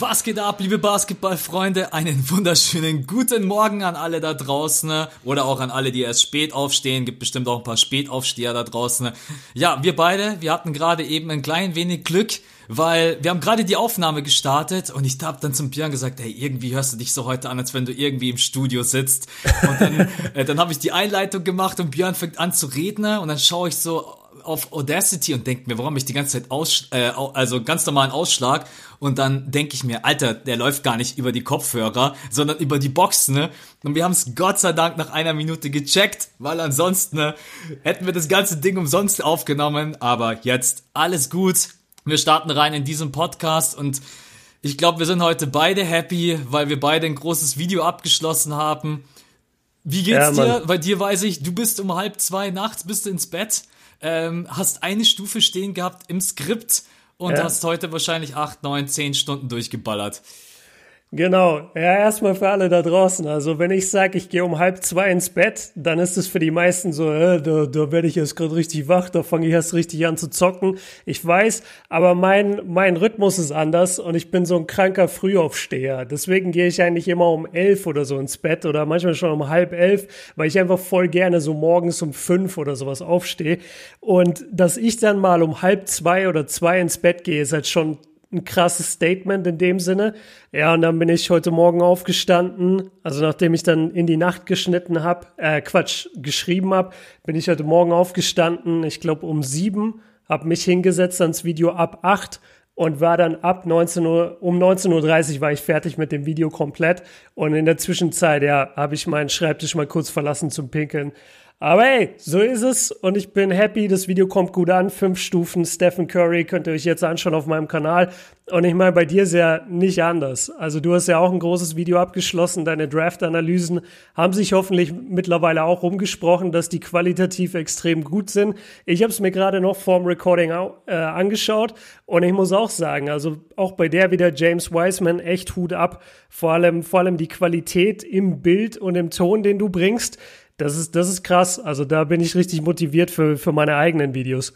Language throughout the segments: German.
Was geht ab, liebe Basketballfreunde? Einen wunderschönen guten Morgen an alle da draußen oder auch an alle, die erst spät aufstehen. Gibt bestimmt auch ein paar Spätaufsteher da draußen. Ja, wir beide, wir hatten gerade eben ein klein wenig Glück, weil wir haben gerade die Aufnahme gestartet und ich habe dann zum Björn gesagt, hey, irgendwie hörst du dich so heute an, als wenn du irgendwie im Studio sitzt. Und dann, äh, dann habe ich die Einleitung gemacht und Björn fängt an zu reden und dann schaue ich so auf Audacity und denke mir, warum ich die ganze Zeit aus, äh, also ganz normalen Ausschlag und dann denke ich mir, Alter, der läuft gar nicht über die Kopfhörer, sondern über die Box, ne? Und wir haben es Gott sei Dank nach einer Minute gecheckt, weil ansonsten ne, hätten wir das ganze Ding umsonst aufgenommen, aber jetzt alles gut. Wir starten rein in diesen Podcast und ich glaube, wir sind heute beide happy, weil wir beide ein großes Video abgeschlossen haben. Wie geht's ja, dir? Bei dir weiß ich, du bist um halb zwei nachts, bist du ins Bett ähm, hast eine Stufe stehen gehabt im Skript und ja. hast heute wahrscheinlich acht, neun, zehn Stunden durchgeballert. Genau. Ja, erstmal für alle da draußen. Also wenn ich sage, ich gehe um halb zwei ins Bett, dann ist es für die meisten so, äh, da, da werde ich erst gerade richtig wach, da fange ich erst richtig an zu zocken. Ich weiß, aber mein, mein Rhythmus ist anders und ich bin so ein kranker Frühaufsteher. Deswegen gehe ich eigentlich immer um elf oder so ins Bett oder manchmal schon um halb elf, weil ich einfach voll gerne so morgens um fünf oder sowas aufstehe. Und dass ich dann mal um halb zwei oder zwei ins Bett gehe, ist halt schon ein krasses Statement in dem Sinne. Ja, und dann bin ich heute Morgen aufgestanden, also nachdem ich dann in die Nacht geschnitten habe, äh, Quatsch, geschrieben habe, bin ich heute Morgen aufgestanden, ich glaube um sieben, habe mich hingesetzt ans Video ab acht und war dann ab 19 Uhr, um 19.30 Uhr war ich fertig mit dem Video komplett und in der Zwischenzeit, ja, habe ich meinen Schreibtisch mal kurz verlassen zum Pinkeln. Aber hey, so ist es und ich bin happy. Das Video kommt gut an. Fünf Stufen Stephen Curry könnt ihr euch jetzt anschauen auf meinem Kanal. Und ich meine, bei dir ist ja nicht anders. Also du hast ja auch ein großes Video abgeschlossen. Deine Draft-Analysen haben sich hoffentlich mittlerweile auch rumgesprochen, dass die qualitativ extrem gut sind. Ich habe es mir gerade noch vorm Recording äh, angeschaut und ich muss auch sagen, also auch bei der wieder James Wiseman echt Hut ab. Vor allem, vor allem die Qualität im Bild und im Ton, den du bringst das ist, das ist krass. Also da bin ich richtig motiviert für, für meine eigenen Videos.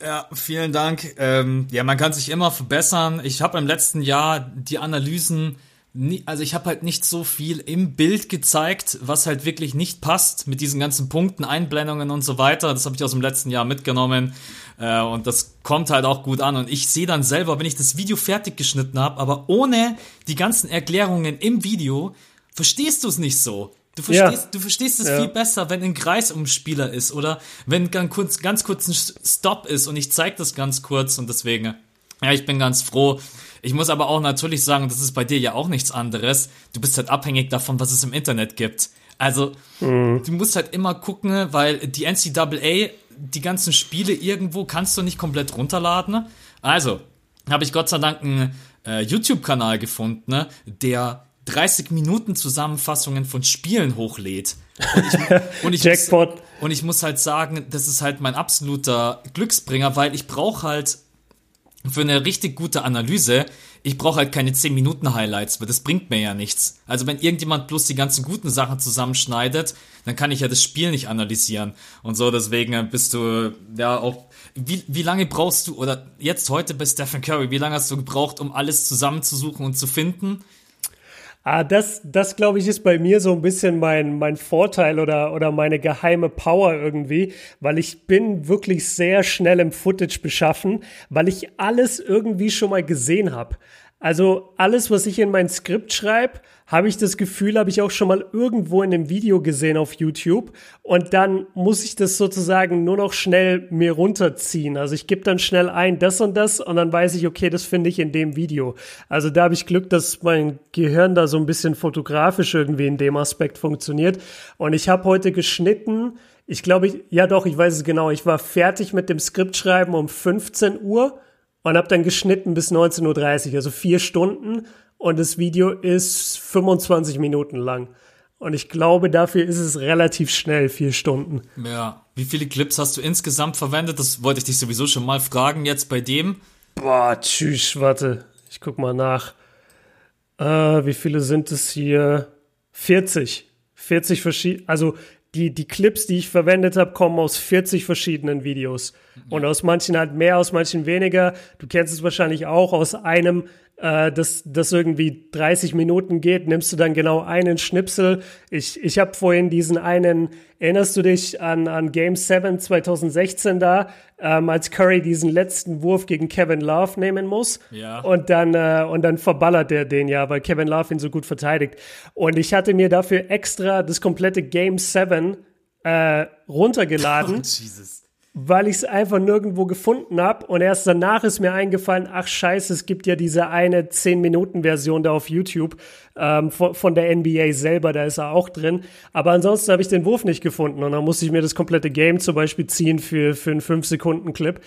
Ja, vielen Dank. Ähm, ja, man kann sich immer verbessern. Ich habe im letzten Jahr die Analysen, nie, also ich habe halt nicht so viel im Bild gezeigt, was halt wirklich nicht passt mit diesen ganzen Punkten, Einblendungen und so weiter. Das habe ich aus dem letzten Jahr mitgenommen äh, und das kommt halt auch gut an. Und ich sehe dann selber, wenn ich das Video fertig geschnitten habe, aber ohne die ganzen Erklärungen im Video, verstehst du es nicht so. Du verstehst, ja. du verstehst es ja. viel besser, wenn ein Kreisumspieler ist oder wenn ganz kurz, ganz kurz ein Stop ist und ich zeige das ganz kurz und deswegen, ja, ich bin ganz froh. Ich muss aber auch natürlich sagen, das ist bei dir ja auch nichts anderes. Du bist halt abhängig davon, was es im Internet gibt. Also, mhm. du musst halt immer gucken, weil die NCAA, die ganzen Spiele irgendwo kannst du nicht komplett runterladen. Also, habe ich Gott sei Dank einen äh, YouTube-Kanal gefunden, der 30 Minuten Zusammenfassungen von Spielen hochlädt. Und ich, und ich Jackpot. Muss, und ich muss halt sagen, das ist halt mein absoluter Glücksbringer, weil ich brauche halt für eine richtig gute Analyse, ich brauche halt keine 10 Minuten Highlights, weil das bringt mir ja nichts. Also wenn irgendjemand bloß die ganzen guten Sachen zusammenschneidet, dann kann ich ja das Spiel nicht analysieren. Und so, deswegen bist du ja auch wie, wie lange brauchst du, oder jetzt heute bei Stephen Curry, wie lange hast du gebraucht, um alles zusammenzusuchen und zu finden? Ah, das, das glaube ich, ist bei mir so ein bisschen mein, mein Vorteil oder, oder meine geheime Power irgendwie, weil ich bin wirklich sehr schnell im Footage beschaffen, weil ich alles irgendwie schon mal gesehen habe. Also alles, was ich in mein Skript schreibe, habe ich das Gefühl, habe ich auch schon mal irgendwo in einem Video gesehen auf YouTube. Und dann muss ich das sozusagen nur noch schnell mir runterziehen. Also ich gebe dann schnell ein, das und das, und dann weiß ich, okay, das finde ich in dem Video. Also da habe ich Glück, dass mein Gehirn da so ein bisschen fotografisch irgendwie in dem Aspekt funktioniert. Und ich habe heute geschnitten. Ich glaube, ich, ja doch, ich weiß es genau. Ich war fertig mit dem Skriptschreiben um 15 Uhr und habe dann geschnitten bis 19.30 Uhr, also vier Stunden. Und das Video ist 25 Minuten lang. Und ich glaube, dafür ist es relativ schnell, vier Stunden. Ja. Wie viele Clips hast du insgesamt verwendet? Das wollte ich dich sowieso schon mal fragen jetzt bei dem. Boah, tschüss, warte. Ich guck mal nach. Äh, wie viele sind es hier? 40. 40 verschiedene, also die, die Clips, die ich verwendet habe, kommen aus 40 verschiedenen Videos. Und aus manchen halt mehr, aus manchen weniger. Du kennst es wahrscheinlich auch aus einem äh, das, das irgendwie 30 Minuten geht, nimmst du dann genau einen Schnipsel. Ich, ich habe vorhin diesen einen, erinnerst du dich an, an Game 7 2016 da, ähm, als Curry diesen letzten Wurf gegen Kevin Love nehmen muss? Ja. Und dann, äh, und dann verballert er den ja, weil Kevin Love ihn so gut verteidigt. Und ich hatte mir dafür extra das komplette Game 7 äh, runtergeladen. Oh, Jesus weil ich es einfach nirgendwo gefunden habe. Und erst danach ist mir eingefallen, ach scheiße, es gibt ja diese eine 10-Minuten-Version da auf YouTube ähm, von, von, der NBA selber, da ist er auch drin. Aber ansonsten habe ich den Wurf nicht gefunden und dann musste ich mir das komplette Game zum Beispiel ziehen für, für einen 5-Sekunden-Clip.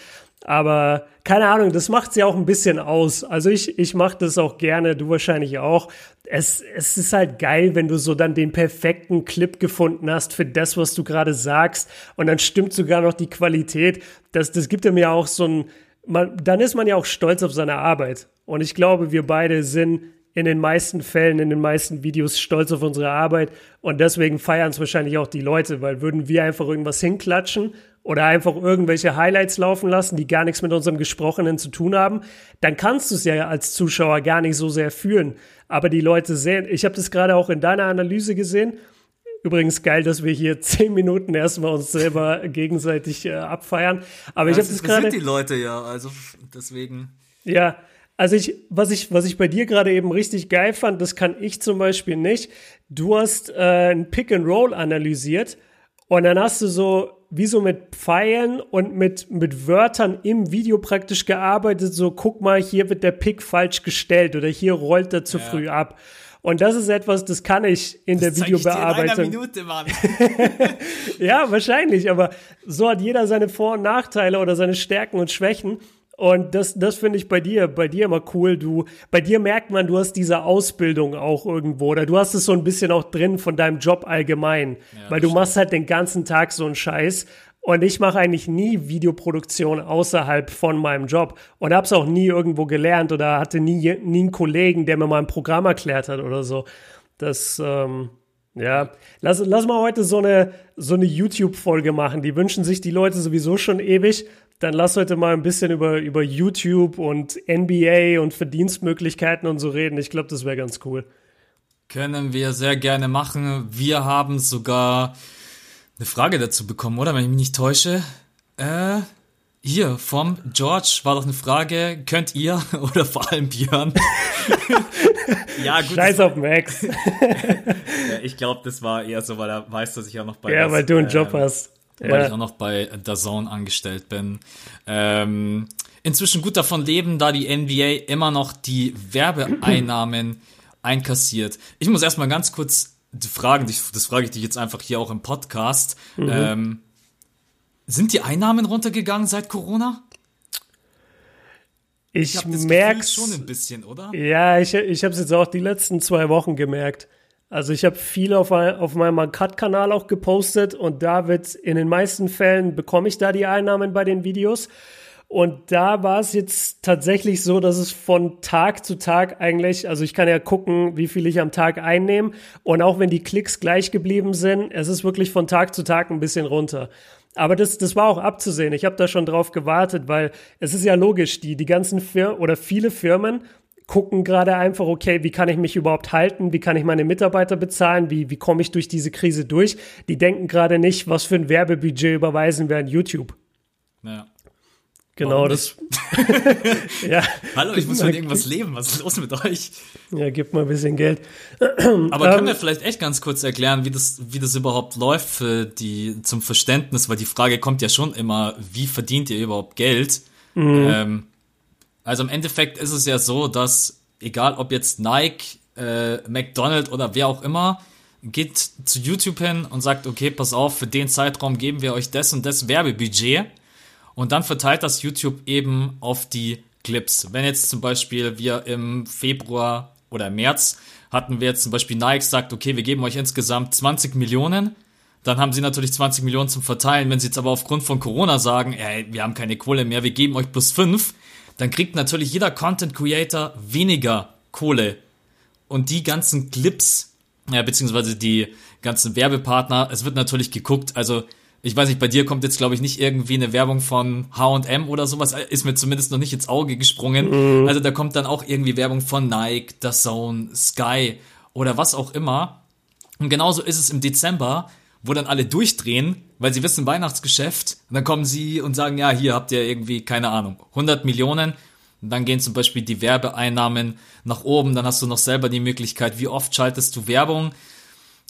Aber keine Ahnung, das macht sie auch ein bisschen aus. Also ich, ich mache das auch gerne, du wahrscheinlich auch. Es, es ist halt geil, wenn du so dann den perfekten Clip gefunden hast für das, was du gerade sagst. Und dann stimmt sogar noch die Qualität. Das, das gibt mir auch so ein, man, dann ist man ja auch stolz auf seine Arbeit. Und ich glaube, wir beide sind in den meisten Fällen, in den meisten Videos stolz auf unsere Arbeit. Und deswegen feiern es wahrscheinlich auch die Leute, weil würden wir einfach irgendwas hinklatschen oder einfach irgendwelche Highlights laufen lassen, die gar nichts mit unserem Gesprochenen zu tun haben, dann kannst du es ja als Zuschauer gar nicht so sehr fühlen. Aber die Leute sehen, ich habe das gerade auch in deiner Analyse gesehen. Übrigens geil, dass wir hier zehn Minuten erstmal uns selber gegenseitig äh, abfeiern. Aber ja, ich habe das gerade. die Leute ja, also deswegen. Ja, also ich, was ich, was ich bei dir gerade eben richtig geil fand, das kann ich zum Beispiel nicht. Du hast äh, ein Pick and Roll analysiert und dann hast du so wie so mit Pfeilen und mit, mit Wörtern im Video praktisch gearbeitet. So, guck mal, hier wird der Pick falsch gestellt oder hier rollt er zu ja. früh ab. Und das ist etwas, das kann ich in das der Videobearbeitung. in einer Minute, Mann. ja, wahrscheinlich, aber so hat jeder seine Vor- und Nachteile oder seine Stärken und Schwächen. Und das, das finde ich bei dir, bei dir immer cool. Du, bei dir merkt man, du hast diese Ausbildung auch irgendwo oder du hast es so ein bisschen auch drin von deinem Job allgemein, ja, weil du stimmt. machst halt den ganzen Tag so einen Scheiß. Und ich mache eigentlich nie Videoproduktion außerhalb von meinem Job und habe es auch nie irgendwo gelernt oder hatte nie, nie einen Kollegen, der mir mal ein Programm erklärt hat oder so. Das, ähm, ja, lass, lass mal heute so eine, so eine YouTube-Folge machen. Die wünschen sich die Leute sowieso schon ewig dann lass heute mal ein bisschen über, über YouTube und NBA und Verdienstmöglichkeiten und so reden. Ich glaube, das wäre ganz cool. Können wir sehr gerne machen. Wir haben sogar eine Frage dazu bekommen, oder? Wenn ich mich nicht täusche. Äh, hier, vom George war doch eine Frage, könnt ihr oder vor allem Björn? ja, gut. Scheiß auf Max. ja, ich glaube, das war eher so, weil er weiß, dass ich auch noch bei Ja, das, weil du einen Job ähm, hast weil ja. ich auch noch bei DAZN angestellt bin. Ähm, inzwischen gut davon leben, da die NBA immer noch die Werbeeinnahmen einkassiert. Ich muss erstmal ganz kurz fragen, das frage ich dich jetzt einfach hier auch im Podcast. Mhm. Ähm, sind die Einnahmen runtergegangen seit Corona? Ich, ich merke schon ein bisschen, oder? Ja, ich, ich habe es jetzt auch die letzten zwei Wochen gemerkt. Also ich habe viel auf, auf meinem Cut-Kanal auch gepostet und da wird in den meisten Fällen bekomme ich da die Einnahmen bei den Videos. Und da war es jetzt tatsächlich so, dass es von Tag zu Tag eigentlich, also ich kann ja gucken, wie viel ich am Tag einnehme. Und auch wenn die Klicks gleich geblieben sind, es ist wirklich von Tag zu Tag ein bisschen runter. Aber das, das war auch abzusehen. Ich habe da schon drauf gewartet, weil es ist ja logisch, die, die ganzen Firmen oder viele Firmen gucken gerade einfach, okay, wie kann ich mich überhaupt halten? Wie kann ich meine Mitarbeiter bezahlen? Wie, wie komme ich durch diese Krise durch? Die denken gerade nicht, was für ein Werbebudget überweisen wir an YouTube. Ja. Genau, das. ja. Hallo, ich muss von irgendwas leben. Was ist los mit euch? Ja, gib mal ein bisschen Geld. Aber können ähm, wir vielleicht echt ganz kurz erklären, wie das, wie das überhaupt läuft für die, zum Verständnis? Weil die Frage kommt ja schon immer, wie verdient ihr überhaupt Geld? Mhm. Ähm, also im Endeffekt ist es ja so, dass egal ob jetzt Nike, äh, McDonald's oder wer auch immer, geht zu YouTube hin und sagt, okay, pass auf, für den Zeitraum geben wir euch das und das Werbebudget. Und dann verteilt das YouTube eben auf die Clips. Wenn jetzt zum Beispiel wir im Februar oder März hatten wir jetzt zum Beispiel Nike sagt, okay, wir geben euch insgesamt 20 Millionen, dann haben sie natürlich 20 Millionen zum Verteilen. Wenn sie jetzt aber aufgrund von Corona sagen, ey, wir haben keine Kohle mehr, wir geben euch plus 5, dann kriegt natürlich jeder Content Creator weniger Kohle. Und die ganzen Clips, ja, beziehungsweise die ganzen Werbepartner, es wird natürlich geguckt, also Ich weiß nicht, bei dir kommt jetzt, glaube ich, nicht irgendwie eine Werbung von H&M oder sowas, ist mir zumindest noch nicht ins Auge gesprungen. Mhm. Also da kommt dann auch irgendwie Werbung von Nike, The Zone, Sky oder was auch immer. Und genauso ist es im Dezember, wo dann alle durchdrehen, weil sie wissen Weihnachtsgeschäft. Und dann kommen sie und sagen, ja, hier habt ihr irgendwie, keine Ahnung, 100 Millionen. Und dann gehen zum Beispiel die Werbeeinnahmen nach oben. Dann hast du noch selber die Möglichkeit, wie oft schaltest du Werbung.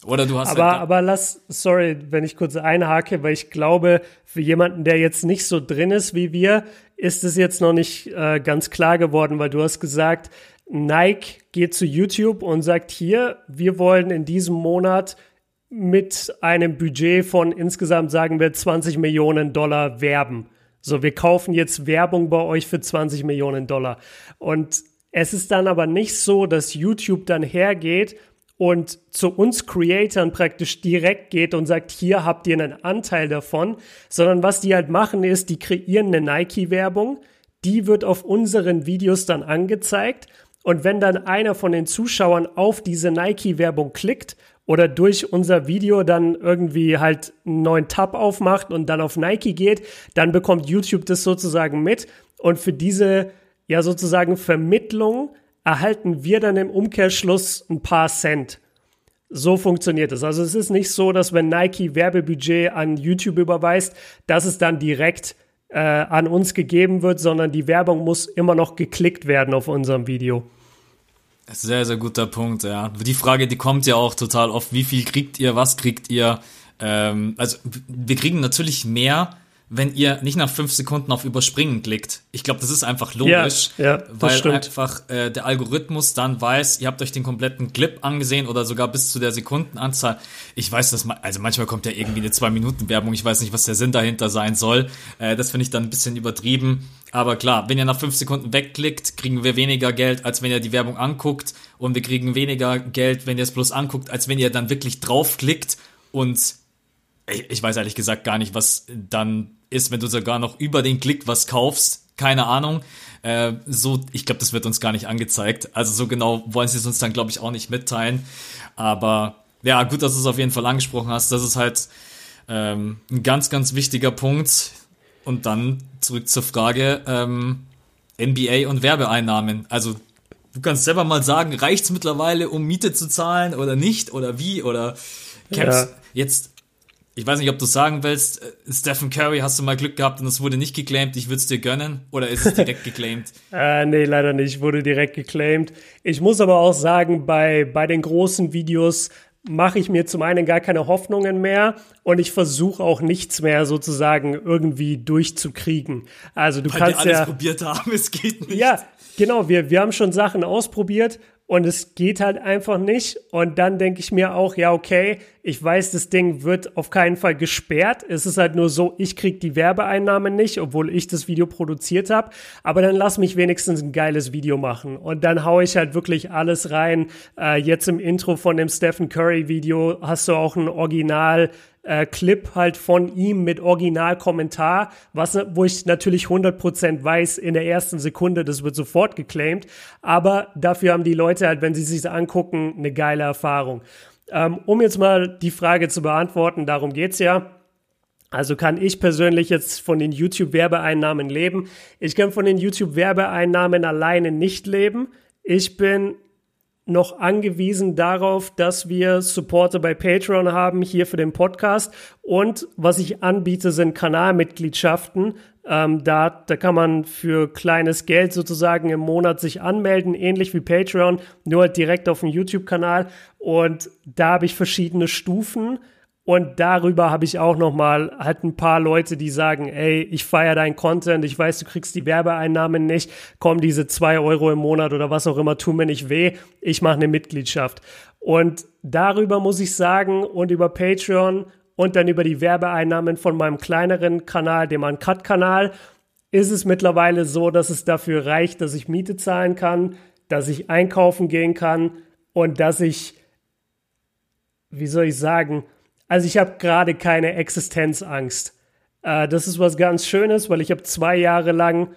Oder du hast aber, halt aber lass, sorry, wenn ich kurz einhake, weil ich glaube, für jemanden, der jetzt nicht so drin ist wie wir, ist es jetzt noch nicht äh, ganz klar geworden, weil du hast gesagt, Nike geht zu YouTube und sagt hier, wir wollen in diesem Monat mit einem Budget von insgesamt, sagen wir, 20 Millionen Dollar werben. So, wir kaufen jetzt Werbung bei euch für 20 Millionen Dollar. Und es ist dann aber nicht so, dass YouTube dann hergeht und zu uns Creatoren praktisch direkt geht und sagt, hier habt ihr einen Anteil davon, sondern was die halt machen ist, die kreieren eine Nike-Werbung, die wird auf unseren Videos dann angezeigt und wenn dann einer von den Zuschauern auf diese Nike-Werbung klickt oder durch unser Video dann irgendwie halt einen neuen Tab aufmacht und dann auf Nike geht, dann bekommt YouTube das sozusagen mit. Und für diese ja sozusagen Vermittlung erhalten wir dann im Umkehrschluss ein paar Cent. So funktioniert es. Also es ist nicht so, dass wenn Nike Werbebudget an YouTube überweist, dass es dann direkt äh, an uns gegeben wird, sondern die Werbung muss immer noch geklickt werden auf unserem Video. Sehr, sehr guter Punkt, ja. Die Frage, die kommt ja auch total oft, wie viel kriegt ihr, was kriegt ihr? Ähm, also wir kriegen natürlich mehr, wenn ihr nicht nach fünf Sekunden auf Überspringen klickt. Ich glaube, das ist einfach logisch, ja, ja, weil stimmt. einfach äh, der Algorithmus dann weiß, ihr habt euch den kompletten Clip angesehen oder sogar bis zu der Sekundenanzahl. Ich weiß, dass man, also manchmal kommt ja irgendwie eine zwei Minuten Werbung. Ich weiß nicht, was der Sinn dahinter sein soll. Äh, das finde ich dann ein bisschen übertrieben. Aber klar, wenn ihr nach fünf Sekunden wegklickt, kriegen wir weniger Geld, als wenn ihr die Werbung anguckt. Und wir kriegen weniger Geld, wenn ihr es bloß anguckt, als wenn ihr dann wirklich draufklickt und ich weiß ehrlich gesagt gar nicht, was dann ist, wenn du sogar noch über den Klick was kaufst. Keine Ahnung. Äh, so, ich glaube, das wird uns gar nicht angezeigt. Also so genau wollen sie es uns dann, glaube ich, auch nicht mitteilen. Aber ja, gut, dass du es auf jeden Fall angesprochen hast. Das ist halt ähm, ein ganz, ganz wichtiger Punkt. Und dann zurück zur Frage ähm, NBA und Werbeeinnahmen. Also du kannst selber mal sagen, reicht's mittlerweile, um Miete zu zahlen oder nicht oder wie oder kämpfst ja. jetzt ich weiß nicht, ob du sagen willst, äh, Stephen Curry hast du mal Glück gehabt und es wurde nicht geclaimed, ich würde es dir gönnen oder ist es direkt geclaimed? äh, nee, leider nicht, wurde direkt geclaimed. Ich muss aber auch sagen, bei, bei den großen Videos mache ich mir zum einen gar keine Hoffnungen mehr und ich versuche auch nichts mehr sozusagen irgendwie durchzukriegen. Also du Weil kannst wir alles ja probiert haben, es geht nicht. Ja, genau, wir wir haben schon Sachen ausprobiert und es geht halt einfach nicht. Und dann denke ich mir auch, ja, okay, ich weiß, das Ding wird auf keinen Fall gesperrt. Es ist halt nur so, ich krieg die Werbeeinnahmen nicht, obwohl ich das Video produziert habe. Aber dann lass mich wenigstens ein geiles Video machen. Und dann hau ich halt wirklich alles rein. Äh, jetzt im Intro von dem Stephen Curry Video hast du auch ein Original äh, Clip halt von ihm mit Originalkommentar, was, wo ich natürlich 100% weiß, in der ersten Sekunde, das wird sofort geclaimed. Aber dafür haben die Leute halt, wenn sie sich angucken, eine geile Erfahrung. Ähm, um jetzt mal die Frage zu beantworten, darum geht's ja. Also kann ich persönlich jetzt von den YouTube-Werbeeinnahmen leben. Ich kann von den YouTube-Werbeeinnahmen alleine nicht leben. Ich bin noch angewiesen darauf, dass wir Supporter bei Patreon haben, hier für den Podcast. Und was ich anbiete, sind Kanalmitgliedschaften. Ähm, da, da kann man für kleines Geld sozusagen im Monat sich anmelden, ähnlich wie Patreon, nur halt direkt auf dem YouTube-Kanal. Und da habe ich verschiedene Stufen. Und darüber habe ich auch noch mal halt ein paar Leute, die sagen, ey, ich feiere dein Content, ich weiß, du kriegst die Werbeeinnahmen nicht, komm, diese zwei Euro im Monat oder was auch immer, tu mir nicht weh, ich mache eine Mitgliedschaft. Und darüber muss ich sagen und über Patreon und dann über die Werbeeinnahmen von meinem kleineren Kanal, dem Uncut-Kanal, ist es mittlerweile so, dass es dafür reicht, dass ich Miete zahlen kann, dass ich einkaufen gehen kann und dass ich, wie soll ich sagen, also ich habe gerade keine Existenzangst. Äh, das ist was ganz Schönes, weil ich habe zwei Jahre lang,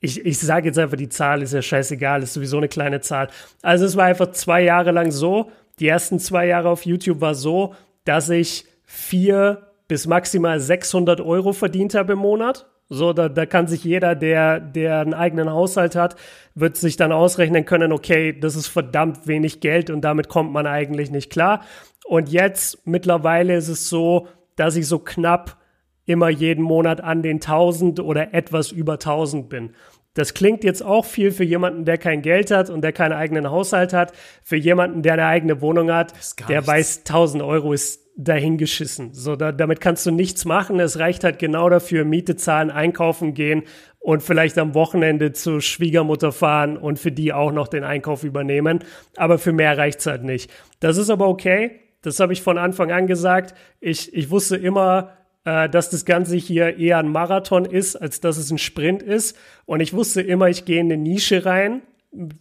ich, ich sage jetzt einfach die Zahl, ist ja scheißegal, ist sowieso eine kleine Zahl. Also es war einfach zwei Jahre lang so, die ersten zwei Jahre auf YouTube war so, dass ich vier bis maximal 600 Euro verdient habe im Monat. So, da, da kann sich jeder, der, der einen eigenen Haushalt hat, wird sich dann ausrechnen können, okay, das ist verdammt wenig Geld und damit kommt man eigentlich nicht klar. Und jetzt mittlerweile ist es so, dass ich so knapp immer jeden Monat an den 1000 oder etwas über 1000 bin. Das klingt jetzt auch viel für jemanden, der kein Geld hat und der keinen eigenen Haushalt hat. Für jemanden, der eine eigene Wohnung hat, der nichts. weiß, 1000 Euro ist dahingeschissen. So, da, damit kannst du nichts machen. Es reicht halt genau dafür, Miete zahlen, einkaufen gehen und vielleicht am Wochenende zur Schwiegermutter fahren und für die auch noch den Einkauf übernehmen. Aber für mehr reicht's halt nicht. Das ist aber okay. Das habe ich von Anfang an gesagt. Ich, ich wusste immer, äh, dass das Ganze hier eher ein Marathon ist, als dass es ein Sprint ist. Und ich wusste immer, ich gehe in eine Nische rein,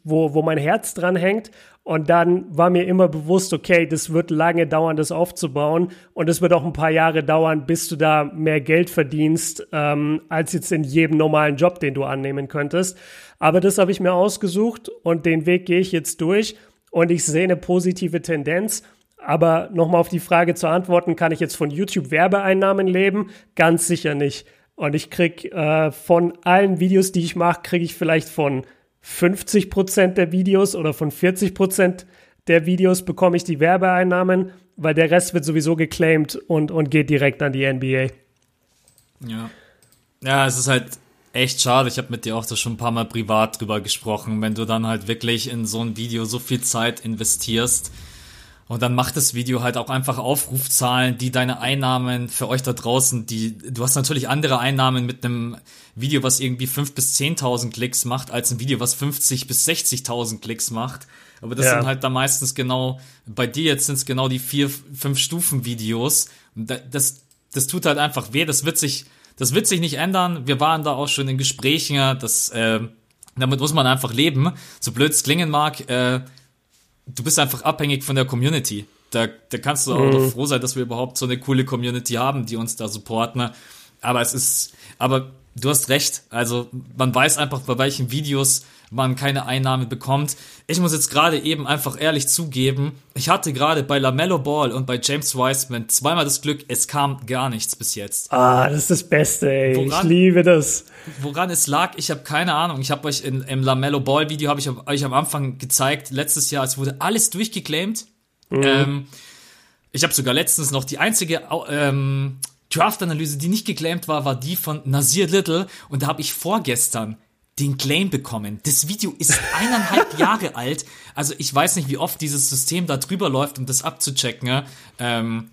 wo, wo mein Herz dran hängt. Und dann war mir immer bewusst, okay, das wird lange dauern, das aufzubauen. Und es wird auch ein paar Jahre dauern, bis du da mehr Geld verdienst, ähm, als jetzt in jedem normalen Job, den du annehmen könntest. Aber das habe ich mir ausgesucht und den Weg gehe ich jetzt durch. Und ich sehe eine positive Tendenz. Aber nochmal auf die Frage zu antworten, kann ich jetzt von YouTube Werbeeinnahmen leben? Ganz sicher nicht. Und ich krieg äh, von allen Videos, die ich mache, kriege ich vielleicht von 50 Prozent der Videos oder von 40 Prozent der Videos bekomme ich die Werbeeinnahmen, weil der Rest wird sowieso geclaimed und, und geht direkt an die NBA. Ja. Ja, es ist halt echt schade. Ich habe mit dir auch da schon ein paar Mal privat drüber gesprochen, wenn du dann halt wirklich in so ein Video so viel Zeit investierst und dann macht das Video halt auch einfach Aufrufzahlen, die deine Einnahmen für euch da draußen, die, du hast natürlich andere Einnahmen mit einem Video, was irgendwie fünf bis zehntausend Klicks macht, als ein Video, was 50 bis 60.000 Klicks macht. Aber das ja. sind halt da meistens genau, bei dir jetzt sind es genau die vier, fünf Stufen Videos. Das, das tut halt einfach weh. Das wird sich, das wird sich nicht ändern. Wir waren da auch schon in Gesprächen, das, äh, damit muss man einfach leben. So blöd es klingen mag, äh, du bist einfach abhängig von der Community. Da, da kannst du auch mhm. froh sein, dass wir überhaupt so eine coole Community haben, die uns da supporten. Aber es ist, aber du hast recht. Also man weiß einfach, bei welchen Videos man keine Einnahme bekommt. Ich muss jetzt gerade eben einfach ehrlich zugeben, ich hatte gerade bei LaMelo Ball und bei James Wiseman zweimal das Glück, es kam gar nichts bis jetzt. Ah, das ist das Beste, ey. Woran, ich liebe das. Woran es lag, ich habe keine Ahnung. Ich habe euch in, im LaMelo Ball Video habe ich euch am Anfang gezeigt, letztes Jahr, es wurde alles durchgeclaimed. Mhm. Ähm, ich habe sogar letztens noch die einzige ähm, Draft-Analyse, die nicht geclaimed war, war die von Nasir Little. Und da habe ich vorgestern den Claim bekommen. Das Video ist eineinhalb Jahre alt. Also ich weiß nicht, wie oft dieses System da drüber läuft, um das abzuchecken. Ähm,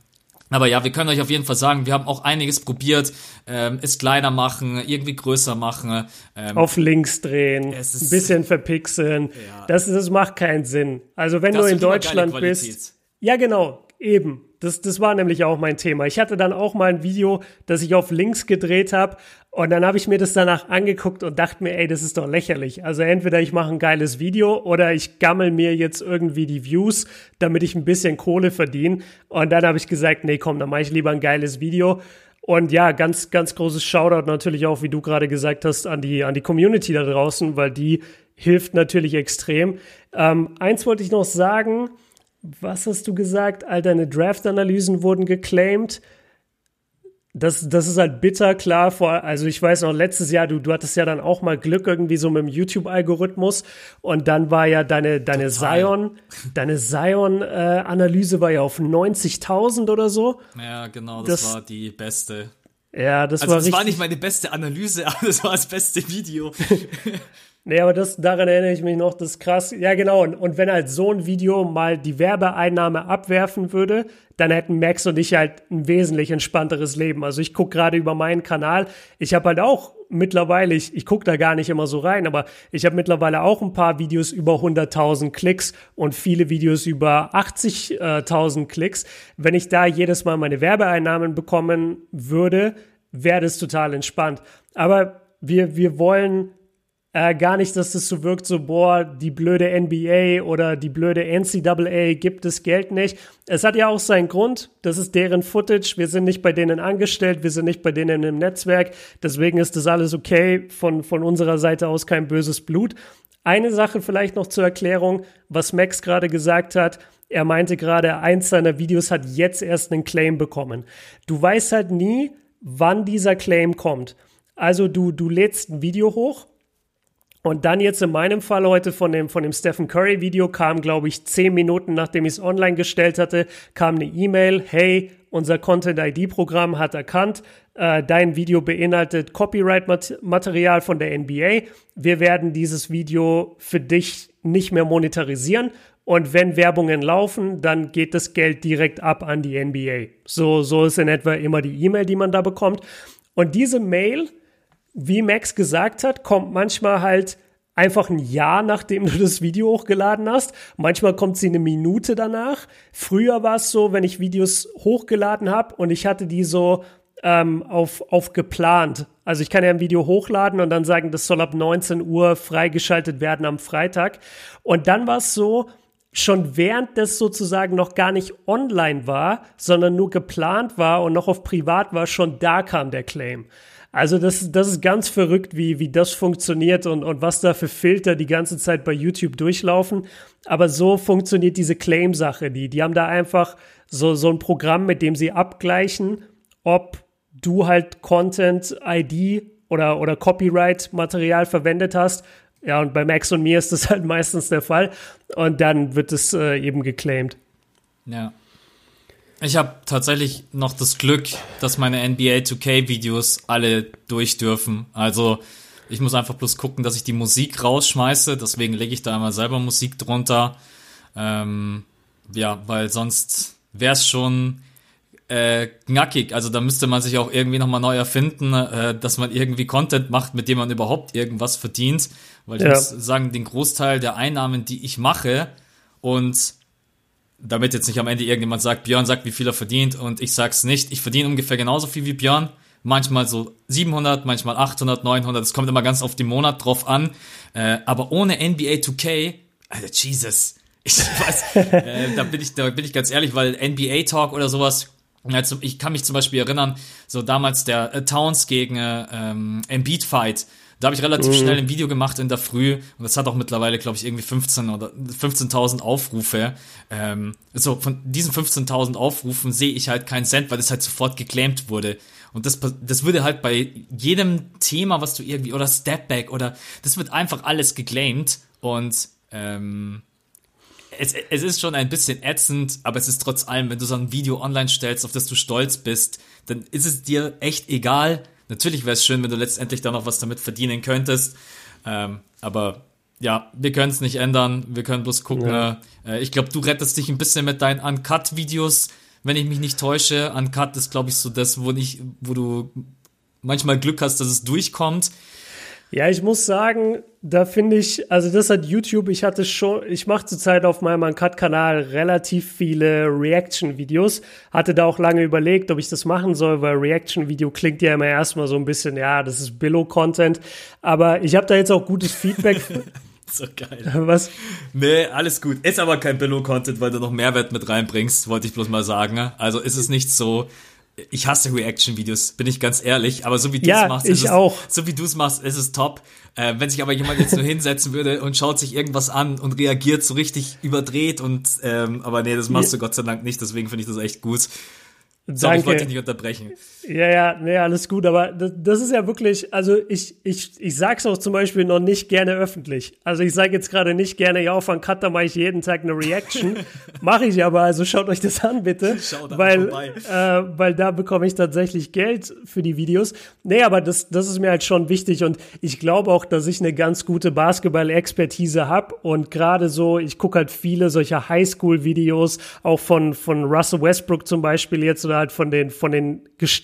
aber ja, wir können euch auf jeden Fall sagen, wir haben auch einiges probiert, ähm, es kleiner machen, irgendwie größer machen. Ähm, Auf links drehen, ein bisschen verpixeln. Ja. Das, das macht keinen Sinn. Also wenn das du in Deutschland bist. Ja, genau, eben. Das, das war nämlich auch mein Thema. Ich hatte dann auch mal ein Video, das ich auf links gedreht habe und dann habe ich mir das danach angeguckt und dachte mir, ey, das ist doch lächerlich. Also entweder ich mache ein geiles Video oder ich gammel mir jetzt irgendwie die Views, damit ich ein bisschen Kohle verdiene. Und dann habe ich gesagt, nee, komm, dann mache ich lieber ein geiles Video. Und ja, ganz, ganz großes Shoutout natürlich auch, wie du gerade gesagt hast, an die, an die Community da draußen, weil die hilft natürlich extrem. Ähm, eins wollte ich noch sagen, was hast du gesagt? All deine Draft-Analysen wurden geclaimed. Das, das ist halt bitter, klar. Vor, also ich weiß noch, letztes Jahr, du, du hattest ja dann auch mal Glück irgendwie so mit dem YouTube-Algorithmus und dann war ja deine, deine Total. Zion, deine Zion-Analyse äh, war ja auf 90.000 oder so. Ja, genau, das, das, war die beste. Ja, das also war das war nicht meine beste Analyse, aber das war das beste Video. Nee, aber das, daran erinnere ich mich noch, das ist krass. Ja, genau. Und, und wenn halt so ein Video mal die Werbeeinnahme abwerfen würde, dann hätten Max und ich halt ein wesentlich entspannteres Leben. Also ich gucke gerade über meinen Kanal. Ich habe halt auch mittlerweile, ich, ich gucke da gar nicht immer so rein, aber ich habe mittlerweile auch ein paar Videos über 100.000 Klicks und viele Videos über 80.000 Klicks. Wenn ich da jedes Mal meine Werbeeinnahmen bekommen würde, wäre das total entspannt. Aber wir, wir wollen äh, gar nicht, dass das so wirkt, so, boah, die blöde NBA oder die blöde NCAA gibt es Geld nicht. Es hat ja auch seinen Grund. Das ist deren Footage. Wir sind nicht bei denen angestellt. Wir sind nicht bei denen im Netzwerk. Deswegen ist das alles okay. Von, von unserer Seite aus kein böses Blut. Eine Sache vielleicht noch zur Erklärung, was Max gerade gesagt hat. Er meinte gerade, eins seiner Videos hat jetzt erst einen Claim bekommen. Du weißt halt nie, wann dieser Claim kommt. Also du, du lädst ein Video hoch und dann jetzt in meinem Fall heute von dem, von dem Stephen Curry Video kam, glaube ich, zehn Minuten nachdem ich es online gestellt hatte, kam eine E-Mail, hey, unser Content ID Programm hat erkannt, äh, dein Video beinhaltet Copyright-Material von der NBA. Wir werden dieses Video für dich nicht mehr monetarisieren. Und wenn Werbungen laufen, dann geht das Geld direkt ab an die NBA. So, so ist in etwa immer die E-Mail, die man da bekommt. Und diese Mail wie Max gesagt hat, kommt manchmal halt einfach ein Jahr, nachdem du das Video hochgeladen hast. Manchmal kommt sie eine Minute danach. Früher war es so, wenn ich Videos hochgeladen habe und ich hatte die so ähm, auf, auf geplant. Also ich kann ja ein Video hochladen und dann sagen, das soll ab 19 Uhr freigeschaltet werden am Freitag. Und dann war es so, schon während das sozusagen noch gar nicht online war, sondern nur geplant war und noch auf privat war, schon da kam der Claim. Also das, das ist ganz verrückt, wie, wie das funktioniert und, und was da für Filter die ganze Zeit bei YouTube durchlaufen. Aber so funktioniert diese Claim-Sache. Die, die haben da einfach so, so ein Programm, mit dem sie abgleichen, ob du halt Content, ID oder, oder Copyright-Material verwendet hast. Ja, und bei Max und mir ist das halt meistens der Fall. Und dann wird es äh, eben geclaimed. Ja. Ich habe tatsächlich noch das Glück, dass meine NBA 2K Videos alle durch dürfen. Also ich muss einfach bloß gucken, dass ich die Musik rausschmeiße. Deswegen lege ich da immer selber Musik drunter. Ähm, ja, weil sonst wäre es schon äh, knackig. Also da müsste man sich auch irgendwie nochmal neu erfinden, äh, dass man irgendwie Content macht, mit dem man überhaupt irgendwas verdient. Weil ich ja. muss sagen, den Großteil der Einnahmen, die ich mache und damit jetzt nicht am Ende irgendjemand sagt, Björn sagt, wie viel er verdient und ich sag's nicht. Ich verdiene ungefähr genauso viel wie Björn. Manchmal so 700, manchmal 800, 900. Es kommt immer ganz auf den Monat drauf an. Äh, aber ohne NBA 2K, Alter, Jesus. Ich weiß, äh, da bin ich, da bin ich ganz ehrlich, weil NBA Talk oder sowas, also ich kann mich zum Beispiel erinnern, so damals der äh, Towns gegen äh, ähm, Embiid Fight, da habe ich relativ mhm. schnell ein Video gemacht in der Früh und das hat auch mittlerweile, glaube ich, irgendwie 15 oder 15.000 Aufrufe. Ähm, so von diesen 15.000 Aufrufen sehe ich halt keinen Cent, weil das halt sofort geclaimed wurde. Und das, das würde halt bei jedem Thema, was du irgendwie, oder Stepback oder, das wird einfach alles geclaimed und, ähm, es, es ist schon ein bisschen ätzend, aber es ist trotz allem, wenn du so ein Video online stellst, auf das du stolz bist, dann ist es dir echt egal, Natürlich wäre es schön, wenn du letztendlich da noch was damit verdienen könntest. Ähm, aber ja, wir können es nicht ändern. Wir können bloß gucken. Ja. Äh, ich glaube, du rettest dich ein bisschen mit deinen Uncut-Videos, wenn ich mich nicht täusche. Uncut ist, glaube ich, so das, wo, ich, wo du manchmal Glück hast, dass es durchkommt. Ja, ich muss sagen, da finde ich, also das hat YouTube, ich hatte schon, ich mache zurzeit auf meinem Uncut-Kanal relativ viele Reaction-Videos. Hatte da auch lange überlegt, ob ich das machen soll, weil Reaction-Video klingt ja immer erstmal so ein bisschen, ja, das ist Billo-Content. Aber ich habe da jetzt auch gutes Feedback. so geil. Was? Nee, alles gut. Ist aber kein Billo-Content, weil du noch Mehrwert mit reinbringst, wollte ich bloß mal sagen. Also ist es nicht so, ich hasse Reaction-Videos, bin ich ganz ehrlich, aber so wie du ja, es machst, ich ist auch. es, so wie du es machst, ist es top. Äh, wenn sich aber jemand jetzt nur hinsetzen würde und schaut sich irgendwas an und reagiert so richtig überdreht und ähm, aber nee, das machst du Gott sei Dank nicht, deswegen finde ich das echt gut. Sorry, ich wollte dich nicht unterbrechen. Ja, ja, nee, alles gut, aber das, das, ist ja wirklich, also ich, ich, ich sag's auch zum Beispiel noch nicht gerne öffentlich. Also ich sage jetzt gerade nicht gerne, ja, auf einen Cutter mache ich jeden Tag eine Reaction. mache ich aber, also schaut euch das an, bitte. Schaut weil, äh, weil da bekomme ich tatsächlich Geld für die Videos. Nee, aber das, das ist mir halt schon wichtig und ich glaube auch, dass ich eine ganz gute Basketball-Expertise habe und gerade so, ich gucke halt viele solcher Highschool-Videos, auch von, von Russell Westbrook zum Beispiel jetzt oder halt von den, von den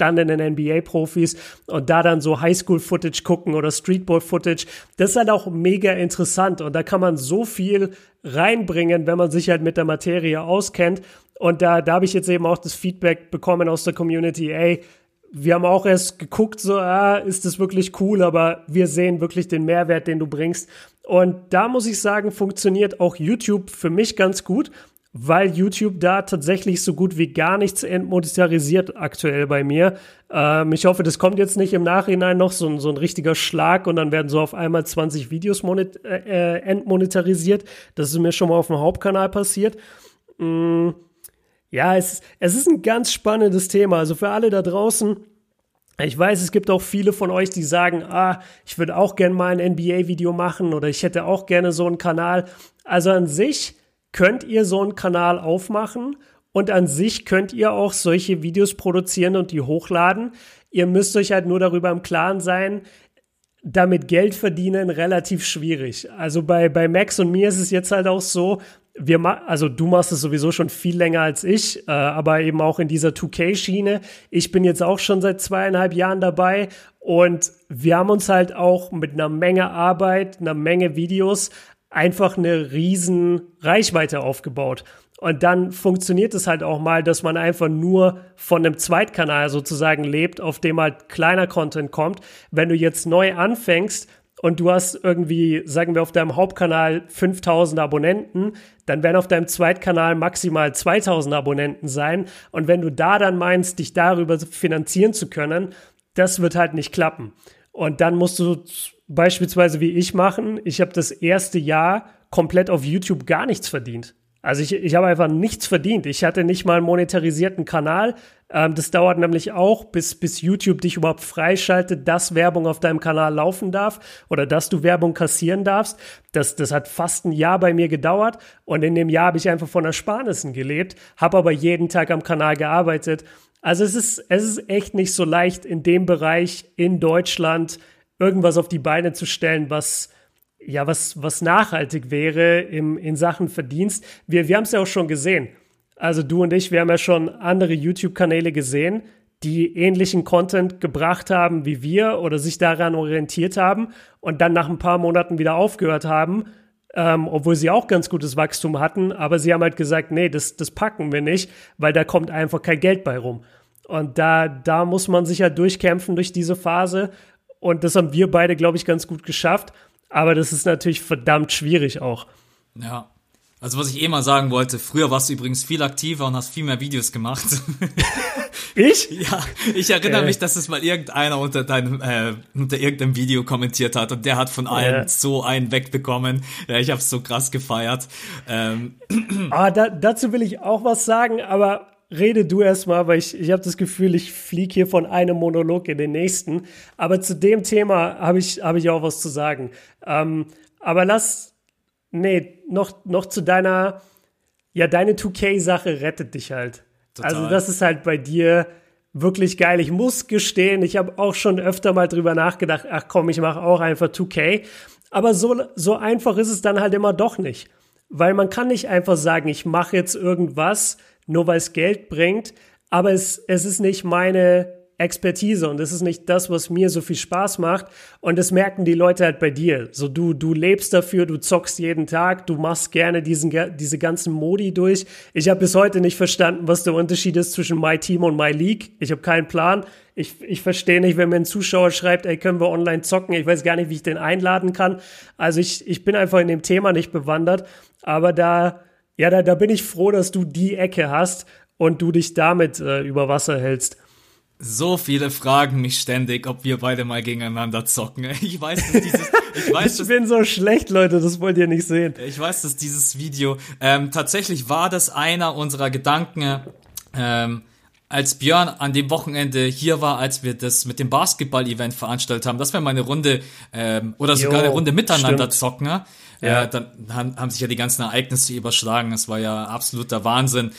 gestandenen NBA-Profis und da dann so Highschool-Footage gucken oder Streetball-Footage. Das ist halt auch mega interessant und da kann man so viel reinbringen, wenn man sich halt mit der Materie auskennt. Und da, da habe ich jetzt eben auch das Feedback bekommen aus der Community, ey, wir haben auch erst geguckt, so, ah, ist das wirklich cool, aber wir sehen wirklich den Mehrwert, den du bringst. Und da muss ich sagen, funktioniert auch YouTube für mich ganz gut, weil YouTube da tatsächlich so gut wie gar nichts entmonetarisiert aktuell bei mir. Ähm, ich hoffe, das kommt jetzt nicht im Nachhinein noch so, ein, so ein richtiger Schlag und dann werden so auf einmal 20 Videos monet, äh, entmonetarisiert. Das ist mir schon mal auf dem Hauptkanal passiert. mm, ja, es, es ist ein ganz spannendes Thema. Also für alle da draußen, ich weiß, es gibt auch viele von euch, die sagen, ah, ich würde auch gerne mal ein NBA-Video machen oder ich hätte auch gerne so einen Kanal. Also an sich könnt ihr so einen Kanal aufmachen und an sich könnt ihr auch solche Videos produzieren und die hochladen. Ihr müsst euch halt nur darüber im Klaren sein, damit Geld verdienen relativ schwierig. Also bei, bei Max und mir ist es jetzt halt auch so, wir also du machst es sowieso schon viel länger als ich, äh, aber eben auch in dieser 2K-Schiene. Ich bin jetzt auch schon seit zweieinhalb Jahren dabei und wir haben uns halt auch mit einer Menge Arbeit, einer Menge Videos einfach eine riesen Reichweite aufgebaut. Und dann funktioniert es halt auch mal, dass man einfach nur von einem Zweitkanal sozusagen lebt, auf dem halt kleiner Content kommt. Wenn du jetzt neu anfängst und du hast irgendwie, sagen wir, auf deinem Hauptkanal 5000 Abonnenten, dann werden auf deinem Zweitkanal maximal 2000 Abonnenten sein. Und wenn du da dann meinst, dich darüber finanzieren zu können, das wird halt nicht klappen. Und dann musst du beispielsweise wie ich machen. Ich habe das erste Jahr komplett auf YouTube gar nichts verdient. Also ich, ich habe einfach nichts verdient. Ich hatte nicht mal einen monetarisierten Kanal. Ähm, das dauert nämlich auch, bis, bis YouTube dich überhaupt freischaltet, dass Werbung auf deinem Kanal laufen darf oder dass du Werbung kassieren darfst. Das, das hat fast ein Jahr bei mir gedauert und in dem Jahr habe ich einfach von Ersparnissen gelebt, habe aber jeden Tag am Kanal gearbeitet. Also es ist, es ist echt nicht so leicht in dem Bereich in Deutschland irgendwas auf die Beine zu stellen, was ja, was, was nachhaltig wäre im, in Sachen Verdienst. Wir, wir haben es ja auch schon gesehen. Also du und ich, wir haben ja schon andere YouTube-Kanäle gesehen, die ähnlichen Content gebracht haben wie wir oder sich daran orientiert haben und dann nach ein paar Monaten wieder aufgehört haben, ähm, obwohl sie auch ganz gutes Wachstum hatten, aber sie haben halt gesagt, nee, das, das packen wir nicht, weil da kommt einfach kein Geld bei rum. Und da, da muss man sich ja halt durchkämpfen durch diese Phase. Und das haben wir beide, glaube ich, ganz gut geschafft. Aber das ist natürlich verdammt schwierig auch. Ja. Also was ich eh mal sagen wollte, früher warst du übrigens viel aktiver und hast viel mehr Videos gemacht. Ich? Ja, ich erinnere äh. mich, dass es mal irgendeiner unter deinem äh, unter irgendeinem Video kommentiert hat und der hat von allen ja. so einen wegbekommen. Ja, ich habe so krass gefeiert. Ähm. Ah, da, dazu will ich auch was sagen, aber rede du erstmal, weil ich, ich habe das Gefühl, ich fliege hier von einem Monolog in den nächsten. Aber zu dem Thema habe ich, hab ich auch was zu sagen. Ähm, aber lass, nee, noch, noch zu deiner, ja, deine 2K-Sache rettet dich halt. Total. Also das ist halt bei dir wirklich geil. Ich muss gestehen, ich habe auch schon öfter mal drüber nachgedacht, ach komm, ich mache auch einfach 2K. Aber so, so einfach ist es dann halt immer doch nicht. Weil man kann nicht einfach sagen, ich mache jetzt irgendwas, nur weil es Geld bringt. Aber es, es ist nicht meine Expertise und es ist nicht das, was mir so viel Spaß macht. Und das merken die Leute halt bei dir. So du, du lebst dafür, du zockst jeden Tag, du machst gerne diesen, diese ganzen Modi durch. Ich habe bis heute nicht verstanden, was der Unterschied ist zwischen My Team und My League. Ich habe keinen Plan. Ich, ich verstehe nicht, wenn mir ein Zuschauer schreibt, ey, können wir online zocken? Ich weiß gar nicht, wie ich den einladen kann. Also ich, ich bin einfach in dem Thema nicht bewandert. Aber da, ja, da, da bin ich froh, dass du die Ecke hast und du dich damit äh, über Wasser hältst. So viele fragen mich ständig, ob wir beide mal gegeneinander zocken. Ich weiß, dass dieses, ich weiß, ich dass, bin so schlecht, Leute, das wollt ihr nicht sehen. Ich weiß, dass dieses Video, ähm, tatsächlich war das einer unserer Gedanken, ähm, als Björn an dem Wochenende hier war, als wir das mit dem Basketball-Event veranstaltet haben, dass wir mal eine Runde ähm, oder sogar jo, eine Runde miteinander stimmt. zocken. Ja. Äh, dann haben sich ja die ganzen Ereignisse überschlagen. Es war ja absoluter Wahnsinn.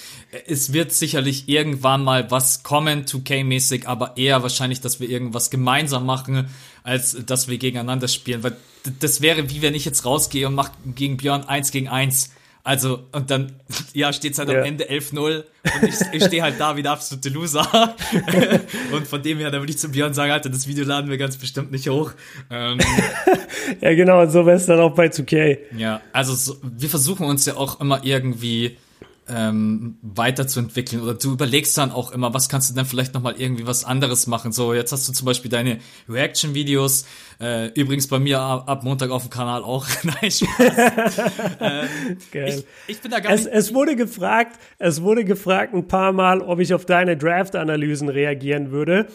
Es wird sicherlich irgendwann mal was kommen, 2K-mäßig, aber eher wahrscheinlich, dass wir irgendwas gemeinsam machen, als dass wir gegeneinander spielen. Weil das wäre, wie wenn ich jetzt rausgehe und mache gegen Björn eins gegen eins. Also, und dann, ja, steht's halt ja. am Ende 11-0 und ich, ich stehe halt da wie der absolute Loser. und von dem her, da würde ich zu Björn sagen, Alter, das Video laden wir ganz bestimmt nicht hoch. Ähm, ja, genau, und so wäre es dann auch bei 2K. Ja, also so, wir versuchen uns ja auch immer irgendwie ähm, weiterzuentwickeln oder du überlegst dann auch immer, was kannst du denn vielleicht nochmal irgendwie was anderes machen. So, jetzt hast du zum Beispiel deine Reaction-Videos, äh, übrigens bei mir ab, ab, Montag auf dem Kanal auch. Nein, Spaß. ähm, Geil. Ich, ich, bin da gar es, nicht. Es wurde gefragt, es wurde gefragt ein paar Mal, ob ich auf deine Draft-Analysen reagieren würde.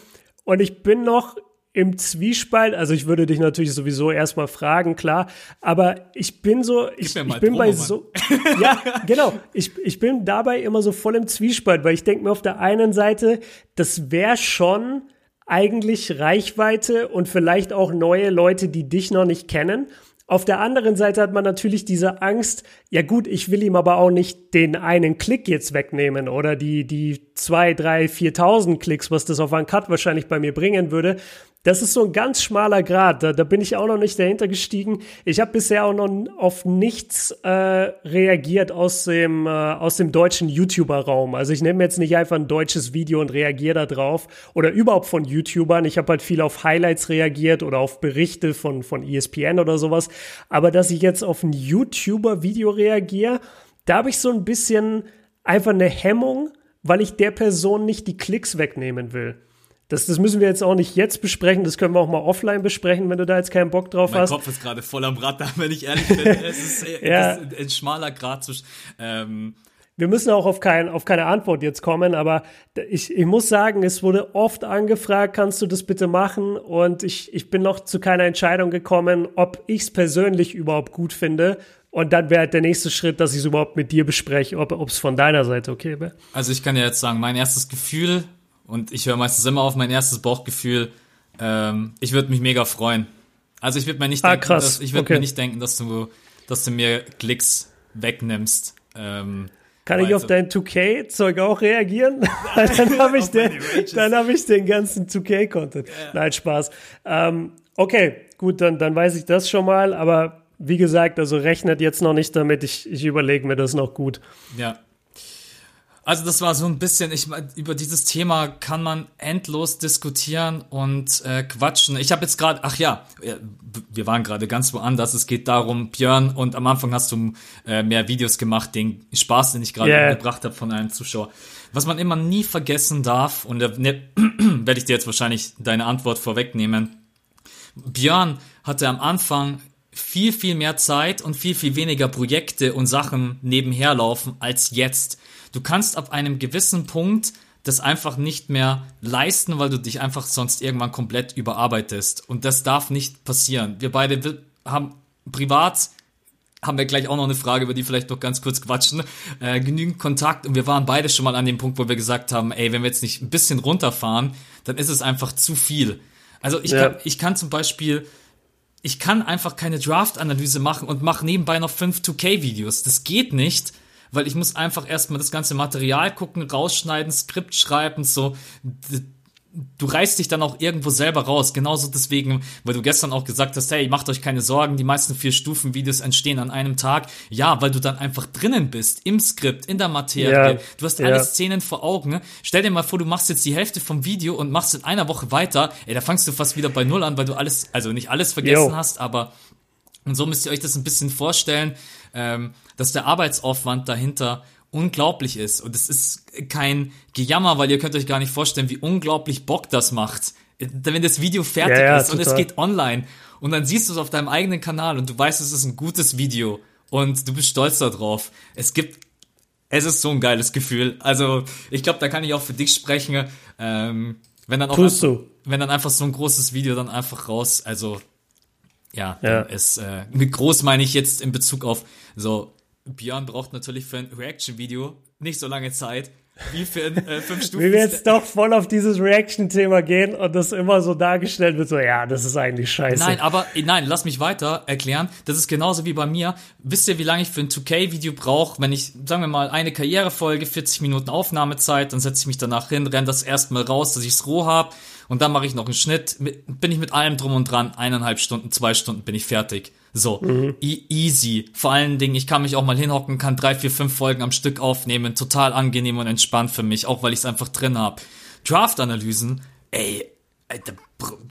Und ich bin noch im Zwiespalt. Also ich würde dich natürlich sowieso erstmal fragen, klar. Aber ich bin so, ich, ich bin bei so, ja, genau. Ich, ich bin dabei immer so voll im Zwiespalt, weil ich denke mir auf der einen Seite, das wäre schon eigentlich Reichweite und vielleicht auch neue Leute, die dich noch nicht kennen. Auf der anderen Seite hat man natürlich diese Angst, ja gut, ich will ihm aber auch nicht den einen Klick jetzt wegnehmen oder die, die zwei, drei, viertausend Klicks, was das auf einen Cut wahrscheinlich bei mir bringen würde das ist so ein ganz schmaler Grad. Da, da bin ich auch noch nicht dahinter gestiegen. Ich habe bisher auch noch auf nichts äh, reagiert aus dem, äh, aus dem deutschen YouTuber-Raum. Also ich nehme jetzt nicht einfach ein deutsches Video und reagiere da drauf. Oder überhaupt von YouTubern. Ich habe halt viel auf Highlights reagiert oder auf Berichte von, von ESPN oder sowas. Aber dass ich jetzt auf ein YouTuber-Video reagiere, da habe ich so ein bisschen einfach eine Hemmung, weil ich der Person nicht die Klicks wegnehmen will. Das, das müssen wir jetzt auch nicht jetzt besprechen, das können wir auch mal offline besprechen, wenn du da jetzt keinen Bock drauf mein hast. Mein Kopf ist gerade voll am Rad, wenn ich ehrlich bin. es ist, ja. ist ein schmaler Grad zwischen. Ähm, wir müssen auch auf, kein, auf keine Antwort jetzt kommen, aber ich, ich muss sagen, es wurde oft angefragt, kannst du das bitte machen? Und ich, ich bin noch zu keiner Entscheidung gekommen, ob ich es persönlich überhaupt gut finde. Und dann wäre der nächste Schritt, dass ich es überhaupt mit dir bespreche, ob es von deiner Seite okay wäre. Also ich kann ja jetzt sagen, mein erstes Gefühl und ich höre meistens immer auf mein erstes Bauchgefühl. Ähm, ich würde mich mega freuen. Also ich würde mir nicht ah, denken, dass, ich würde okay. mir nicht denken, dass du, dass du mir Klicks wegnimmst. Ähm, kann ich auf dein 2K-Zeug auch reagieren? dann habe ich, den, hab ich den ganzen 2K-Content. Ja. Nein, Spaß. Ähm, okay, gut, dann, dann weiß ich das schon mal. Aber wie gesagt, also rechnet jetzt noch nicht damit. Ich, ich überlege mir das noch gut. Ja, also das war so ein bisschen, ich über dieses Thema kann man endlos diskutieren und äh, quatschen. Ich habe jetzt gerade, ach ja, wir waren gerade ganz woanders. Es geht darum, Björn, und am Anfang hast du äh, mehr Videos gemacht, den Spaß, den ich gerade yeah. gebracht habe von einem Zuschauer. Was man immer nie vergessen darf, und da ne, werde ich dir jetzt wahrscheinlich deine Antwort vorwegnehmen. Björn hatte am Anfang viel, viel mehr Zeit und viel, viel weniger Projekte und Sachen nebenher laufen als jetzt. Du kannst ab einem gewissen Punkt das einfach nicht mehr leisten, weil du dich einfach sonst irgendwann komplett überarbeitest. Und das darf nicht passieren. Wir beide haben privat haben wir gleich auch noch eine Frage, über die vielleicht noch ganz kurz quatschen. Äh, genügend Kontakt und wir waren beide schon mal an dem Punkt, wo wir gesagt haben, ey, wenn wir jetzt nicht ein bisschen runterfahren, dann ist es einfach zu viel. Also ich, ja. kann, ich kann zum Beispiel, ich kann einfach keine Draft-Analyse machen und mache nebenbei noch fünf 2K-Videos. Das geht nicht, weil ich muss einfach erstmal das ganze Material gucken, rausschneiden, Skript schreiben, so du reißt dich dann auch irgendwo selber raus. Genauso deswegen, weil du gestern auch gesagt hast, hey, macht euch keine Sorgen, die meisten vier Stufen Videos entstehen an einem Tag. Ja, weil du dann einfach drinnen bist, im Skript, in der Materie. Ja, du hast alle Szenen vor Augen. Stell dir mal vor, du machst jetzt die Hälfte vom Video und machst in einer Woche weiter. Ey, da fangst du fast wieder bei Null an, weil du alles, also nicht alles vergessen Yo. hast, aber und so müsst ihr euch das ein bisschen vorstellen, ähm, dass der Arbeitsaufwand dahinter unglaublich ist. Und es ist kein Gejammer, weil ihr könnt euch gar nicht vorstellen, wie unglaublich Bock das macht. Wenn das Video fertig ja, ja, ist und total. es geht online und dann siehst du es auf deinem eigenen Kanal und du weißt, es ist ein gutes Video und du bist stolz darauf. Es gibt, es ist so ein geiles Gefühl. Also ich glaube, da kann ich auch für dich sprechen. Ähm, wenn dann auch einfach, wenn dann einfach so ein großes Video dann einfach raus, also ja, ja. ist äh, mit groß meine ich jetzt in Bezug auf so Björn braucht natürlich für ein Reaction-Video nicht so lange Zeit wie für ein äh, fünf Stufen. Wie wir jetzt doch voll auf dieses Reaction-Thema gehen und das immer so dargestellt wird, so ja, das ist eigentlich scheiße. Nein, aber nein, lass mich weiter erklären. Das ist genauso wie bei mir. Wisst ihr, wie lange ich für ein 2K-Video brauche, wenn ich, sagen wir mal, eine Karrierefolge, 40 Minuten Aufnahmezeit, dann setze ich mich danach hin, renne das erstmal raus, dass ich es roh habe und dann mache ich noch einen Schnitt. Bin ich mit allem drum und dran, eineinhalb Stunden, zwei Stunden bin ich fertig. So, mhm. e easy. Vor allen Dingen, ich kann mich auch mal hinhocken, kann drei, vier, fünf Folgen am Stück aufnehmen. Total angenehm und entspannt für mich, auch weil ich es einfach drin habe. Draft-Analysen, ey,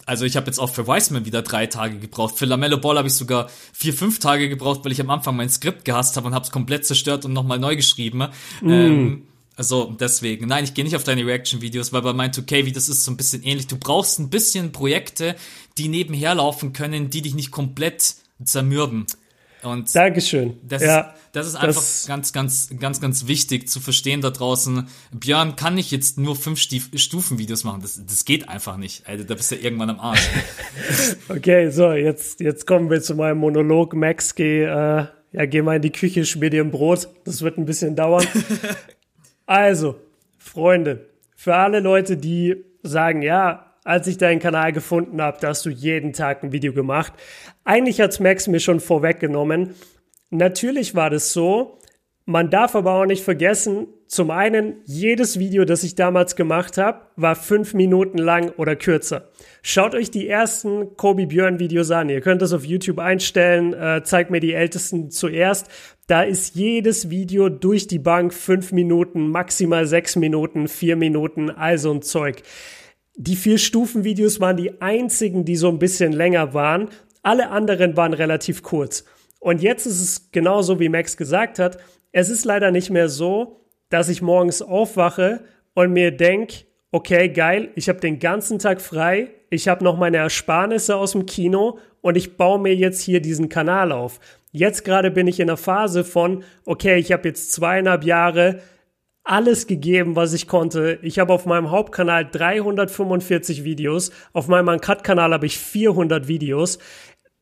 also ich habe jetzt auch für Wiseman wieder drei Tage gebraucht. Für Lamello Ball habe ich sogar vier, fünf Tage gebraucht, weil ich am Anfang mein Skript gehasst habe und habe es komplett zerstört und nochmal neu geschrieben. Mm. Ähm, also deswegen, nein, ich gehe nicht auf deine Reaction-Videos, weil bei meinen 2K-Videos ist es so ein bisschen ähnlich. Du brauchst ein bisschen Projekte, die nebenher laufen können, die dich nicht komplett zermürben. Und Dankeschön. Das, ja, ist, das ist einfach das ganz, ganz, ganz, ganz wichtig zu verstehen da draußen. Björn kann nicht jetzt nur fünf Stufen-Videos machen. Das, das geht einfach nicht. Alter, da bist du ja irgendwann am Arsch. okay, so, jetzt, jetzt kommen wir zu meinem Monolog. Max, geh, äh, ja, geh mal in die Küche, schmier dir ein Brot. Das wird ein bisschen dauern. also, Freunde, für alle Leute, die sagen, ja, als ich deinen Kanal gefunden habe, da hast du jeden Tag ein Video gemacht. Eigentlich hat's Max mir schon vorweggenommen. Natürlich war das so. Man darf aber auch nicht vergessen, zum einen, jedes Video, das ich damals gemacht habe, war fünf Minuten lang oder kürzer. Schaut euch die ersten Kobe Björn Videos an. Ihr könnt das auf YouTube einstellen. Äh, zeigt mir die ältesten zuerst. Da ist jedes Video durch die Bank fünf Minuten, maximal sechs Minuten, vier Minuten, also ein Zeug. Die vier Stufen-Videos waren die einzigen, die so ein bisschen länger waren. Alle anderen waren relativ kurz. Und jetzt ist es genauso, wie Max gesagt hat. Es ist leider nicht mehr so, dass ich morgens aufwache und mir denke, okay, geil, ich habe den ganzen Tag frei, ich habe noch meine Ersparnisse aus dem Kino und ich baue mir jetzt hier diesen Kanal auf. Jetzt gerade bin ich in der Phase von, okay, ich habe jetzt zweieinhalb Jahre alles gegeben, was ich konnte. Ich habe auf meinem Hauptkanal 345 Videos, auf meinem Uncut-Kanal habe ich 400 Videos.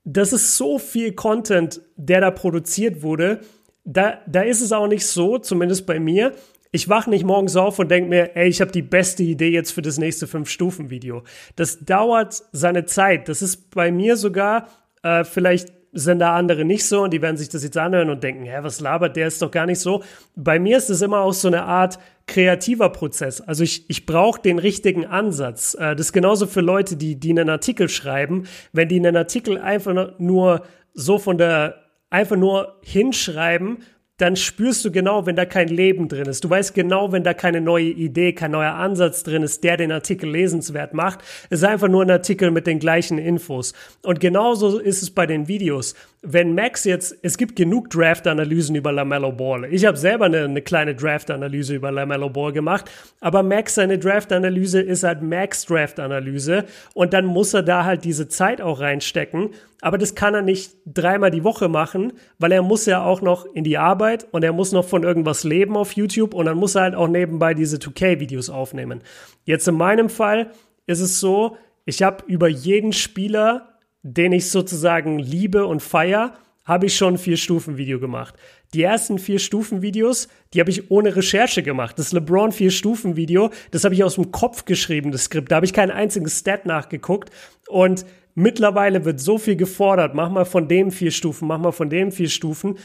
Das ist so viel Content, der da produziert wurde. Da, da ist es auch nicht so, zumindest bei mir. Ich wache nicht morgens auf und denke mir, ey, ich habe die beste Idee jetzt für das nächste Fünf-Stufen-Video. Das dauert seine Zeit. Das ist bei mir sogar äh, vielleicht sind da andere nicht so und die werden sich das jetzt anhören und denken, hä, was labert, der ist doch gar nicht so. Bei mir ist es immer auch so eine Art kreativer Prozess. Also ich, ich brauche den richtigen Ansatz. Äh, das ist genauso für Leute, die, die einen Artikel schreiben. Wenn die einen Artikel einfach nur so von der, einfach nur hinschreiben, dann spürst du genau, wenn da kein Leben drin ist. Du weißt genau, wenn da keine neue Idee, kein neuer Ansatz drin ist, der den Artikel lesenswert macht. Es ist einfach nur ein Artikel mit den gleichen Infos. Und genauso ist es bei den Videos. Wenn Max jetzt, es gibt genug Draft-Analysen über LaMelo Ball. Ich habe selber eine, eine kleine Draft-Analyse über LaMelo Ball gemacht, aber Max seine Draft-Analyse ist halt Max Draft-Analyse und dann muss er da halt diese Zeit auch reinstecken aber das kann er nicht dreimal die Woche machen, weil er muss ja auch noch in die Arbeit und er muss noch von irgendwas leben auf YouTube und dann muss er halt auch nebenbei diese 2K-Videos aufnehmen. Jetzt in meinem Fall ist es so, ich habe über jeden Spieler, den ich sozusagen liebe und feier, habe ich schon ein Vier-Stufen-Video gemacht. Die ersten Vier-Stufen-Videos, die habe ich ohne Recherche gemacht. Das LeBron Vier-Stufen-Video, das habe ich aus dem Kopf geschrieben, das Skript. Da habe ich keinen einzigen Stat nachgeguckt. Und Mittlerweile wird so viel gefordert. Mach mal von dem vier Stufen, mach mal von dem vier Stufen.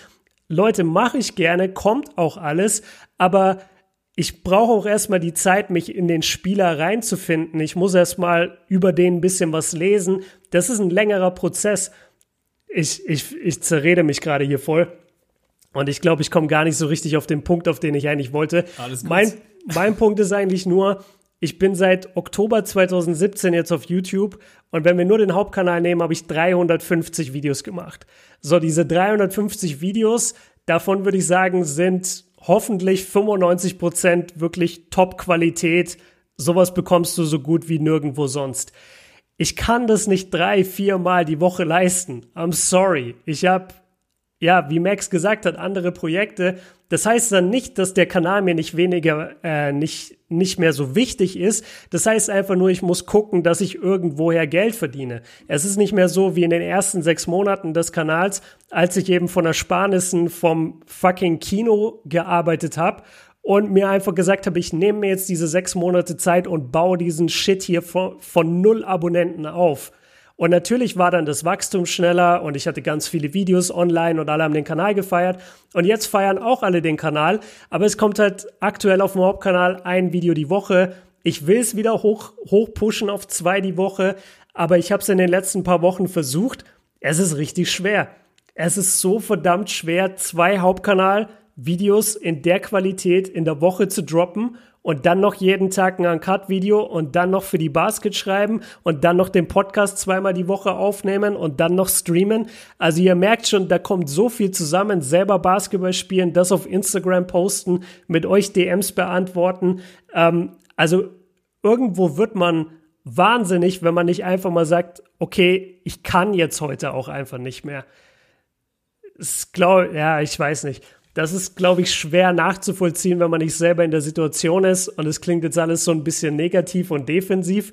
Leute, mache ich gerne, kommt auch alles, aber ich brauche auch erstmal die Zeit, mich in den Spieler reinzufinden. Ich muss erstmal über den ein bisschen was lesen. Das ist ein längerer Prozess. Ich, ich, ich zerrede mich gerade hier voll. Und ich glaube, ich komme gar nicht so richtig auf den Punkt, auf den ich eigentlich wollte. Alles gut. Mein, mein Punkt ist eigentlich nur, ich bin seit Oktober 2017 jetzt auf YouTube und wenn wir nur den Hauptkanal nehmen, habe ich 350 Videos gemacht. So, diese 350 Videos, davon würde ich sagen, sind hoffentlich 95 Prozent wirklich Top-Qualität. Sowas bekommst du so gut wie nirgendwo sonst. Ich kann das nicht drei, vier Mal die Woche leisten. I'm sorry. Ich habe ja, wie Max gesagt hat, andere Projekte. Das heißt dann nicht, dass der Kanal mir nicht weniger, äh, nicht, nicht mehr so wichtig ist. Das heißt einfach nur, ich muss gucken, dass ich irgendwoher Geld verdiene. Es ist nicht mehr so wie in den ersten sechs Monaten des Kanals, als ich eben von Ersparnissen vom fucking Kino gearbeitet habe und mir einfach gesagt habe, ich nehme mir jetzt diese sechs Monate Zeit und baue diesen Shit hier von, von null Abonnenten auf. Und natürlich war dann das Wachstum schneller und ich hatte ganz viele Videos online und alle haben den Kanal gefeiert. Und jetzt feiern auch alle den Kanal. Aber es kommt halt aktuell auf dem Hauptkanal ein Video die Woche. Ich will es wieder hoch, hoch pushen auf zwei die Woche. Aber ich habe es in den letzten paar Wochen versucht. Es ist richtig schwer. Es ist so verdammt schwer, zwei Hauptkanal-Videos in der Qualität in der Woche zu droppen und dann noch jeden Tag ein Uncut-Video und dann noch für die Basket schreiben und dann noch den Podcast zweimal die Woche aufnehmen und dann noch streamen. Also ihr merkt schon, da kommt so viel zusammen. Selber Basketball spielen, das auf Instagram posten, mit euch DMs beantworten. Ähm, also irgendwo wird man wahnsinnig, wenn man nicht einfach mal sagt, okay, ich kann jetzt heute auch einfach nicht mehr ist, glaube ja, ich weiß nicht. Das ist, glaube ich, schwer nachzuvollziehen, wenn man nicht selber in der Situation ist. Und es klingt jetzt alles so ein bisschen negativ und defensiv.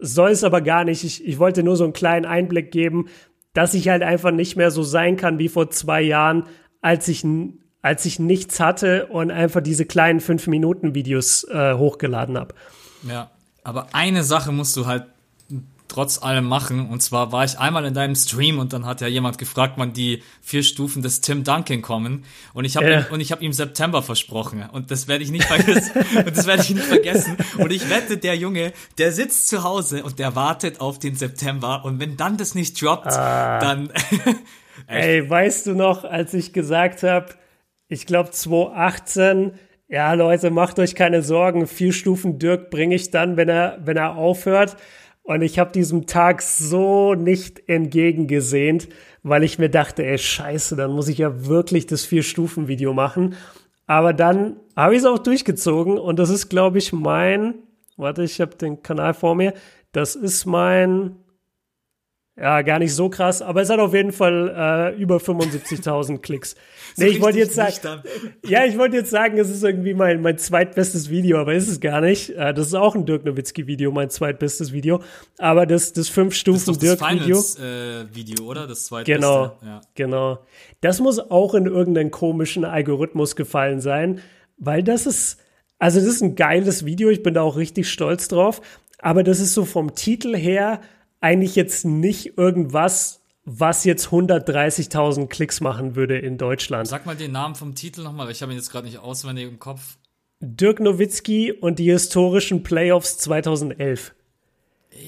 Soll es aber gar nicht. Ich, ich wollte nur so einen kleinen Einblick geben, dass ich halt einfach nicht mehr so sein kann wie vor zwei Jahren, als ich, als ich nichts hatte und einfach diese kleinen 5-Minuten-Videos äh, hochgeladen habe. Ja, aber eine Sache musst du halt trotz allem machen. Und zwar war ich einmal in deinem Stream und dann hat ja jemand gefragt, wann die vier Stufen des Tim Duncan kommen. Und ich habe ihm, und ich habe ihm September versprochen. Und das werde ich nicht vergessen. und das werde ich nicht vergessen. Und ich wette, der Junge, der sitzt zu Hause und der wartet auf den September. Und wenn dann das nicht droppt, ah. dann. Ey, weißt du noch, als ich gesagt habe, ich glaube 2018, ja Leute, macht euch keine Sorgen, vier Stufen Dirk bringe ich dann, wenn er, wenn er aufhört. Und ich habe diesem Tag so nicht entgegengesehnt, weil ich mir dachte, ey, scheiße, dann muss ich ja wirklich das Vier-Stufen-Video machen. Aber dann habe ich es auch durchgezogen und das ist, glaube ich, mein, warte, ich habe den Kanal vor mir, das ist mein ja, gar nicht so krass, aber es hat auf jeden Fall äh, über 75.000 Klicks. Nee, ich wollte jetzt sagen, ja, ich wollte jetzt sagen, es ist irgendwie mein, mein zweitbestes Video, aber ist es gar nicht. Äh, das ist auch ein Dirk Nowitzki-Video, mein zweitbestes Video. Aber das, das fünf Stufen Dirk-Video. Das äh, Video, oder? Das zweitbeste. Genau, ja. genau. Das muss auch in irgendeinen komischen Algorithmus gefallen sein, weil das ist, also das ist ein geiles Video, ich bin da auch richtig stolz drauf, aber das ist so vom Titel her eigentlich jetzt nicht irgendwas, was jetzt 130.000 Klicks machen würde in Deutschland. Sag mal den Namen vom Titel nochmal, ich habe ihn jetzt gerade nicht auswendig im Kopf. Dirk Nowitzki und die historischen Playoffs 2011.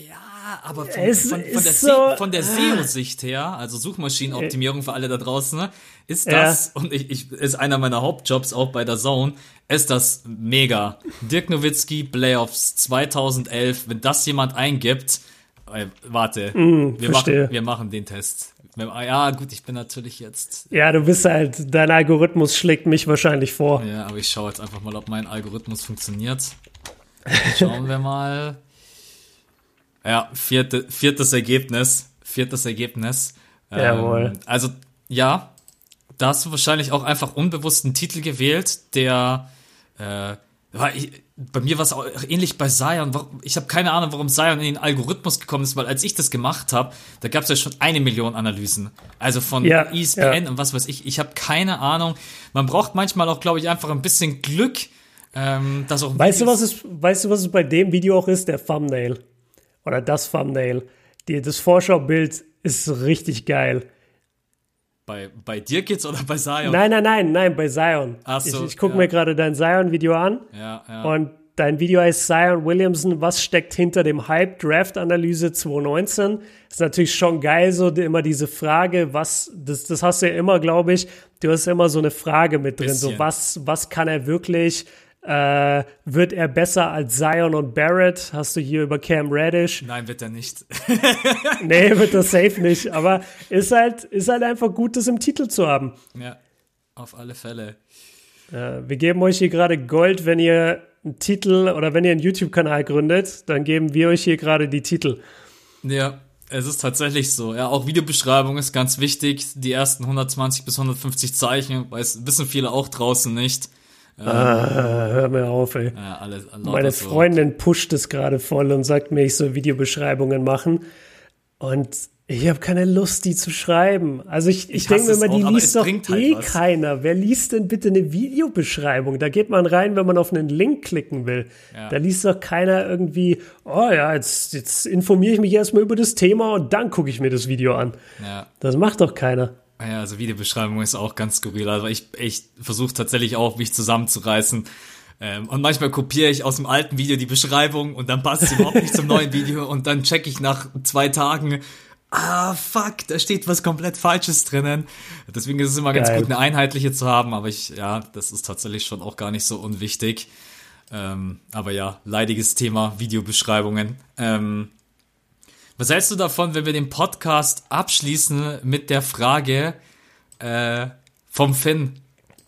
Ja, aber von, von, von der, so, von der SEO-Sicht her, also Suchmaschinenoptimierung für alle da draußen, ne, ist das, ja. und ich, ich, ist einer meiner Hauptjobs auch bei der Zone, ist das mega. Dirk Nowitzki, Playoffs 2011, wenn das jemand eingibt, warte, mm, wir, machen, wir machen den Test. Ja, gut, ich bin natürlich jetzt. Ja, du bist halt, dein Algorithmus schlägt mich wahrscheinlich vor. Ja, aber ich schaue jetzt einfach mal, ob mein Algorithmus funktioniert. Schauen wir mal. Ja, vierte, viertes Ergebnis. Viertes Ergebnis. Jawohl. Ähm, also, ja, da hast du wahrscheinlich auch einfach unbewusst einen Titel gewählt, der äh, ich, bei mir war es auch ähnlich bei Zion. Ich habe keine Ahnung, warum Zion in den Algorithmus gekommen ist, weil als ich das gemacht habe, da gab es ja schon eine Million Analysen. Also von ja, ESPN ja. und was weiß ich. Ich habe keine Ahnung. Man braucht manchmal auch, glaube ich, einfach ein bisschen Glück. Ähm, dass auch weißt, du, was es, weißt du, was es bei dem Video auch ist? Der Thumbnail. Oder das Thumbnail. Die, das Vorschaubild ist richtig geil. Bei, bei dir geht's oder bei Zion? Nein, nein, nein, nein, bei Zion. Ach so, ich ich gucke ja. mir gerade dein Zion-Video an. Ja, ja. Und dein Video heißt Zion Williamson, was steckt hinter dem Hype Draft Analyse 2019? Ist natürlich schon geil, so immer diese Frage, was, das, das hast du ja immer, glaube ich, du hast immer so eine Frage mit drin, Bisschen. so was, was kann er wirklich, äh, wird er besser als Zion und Barrett? Hast du hier über Cam Reddish? Nein, wird er nicht. nee, wird er safe nicht. Aber ist halt, ist halt einfach gut, das im Titel zu haben. Ja, auf alle Fälle. Äh, wir geben euch hier gerade Gold, wenn ihr einen Titel oder wenn ihr einen YouTube-Kanal gründet, dann geben wir euch hier gerade die Titel. Ja, es ist tatsächlich so. Ja, auch Videobeschreibung ist ganz wichtig. Die ersten 120 bis 150 Zeichen, weiß, wissen viele auch draußen nicht. Ah, hör mir auf, ey. Ja, alles, Meine Freundin pusht es gerade voll und sagt mir, ich soll Videobeschreibungen machen. Und ich habe keine Lust, die zu schreiben. Also ich, ich, ich denke mir immer, die auch, liest doch halt eh was. keiner. Wer liest denn bitte eine Videobeschreibung? Da geht man rein, wenn man auf einen Link klicken will. Ja. Da liest doch keiner irgendwie, oh ja, jetzt, jetzt informiere ich mich erstmal über das Thema und dann gucke ich mir das Video an. Ja. Das macht doch keiner. Ja, also Videobeschreibung ist auch ganz skurril. Also ich, ich versuche tatsächlich auch, mich zusammenzureißen. Ähm, und manchmal kopiere ich aus dem alten Video die Beschreibung und dann passt sie überhaupt nicht zum neuen Video und dann checke ich nach zwei Tagen, ah, fuck, da steht was komplett Falsches drinnen. Deswegen ist es immer Geil. ganz gut, eine einheitliche zu haben, aber ich, ja, das ist tatsächlich schon auch gar nicht so unwichtig. Ähm, aber ja, leidiges Thema, Videobeschreibungen. Ähm, was hältst du davon, wenn wir den Podcast abschließen mit der Frage äh, vom Finn,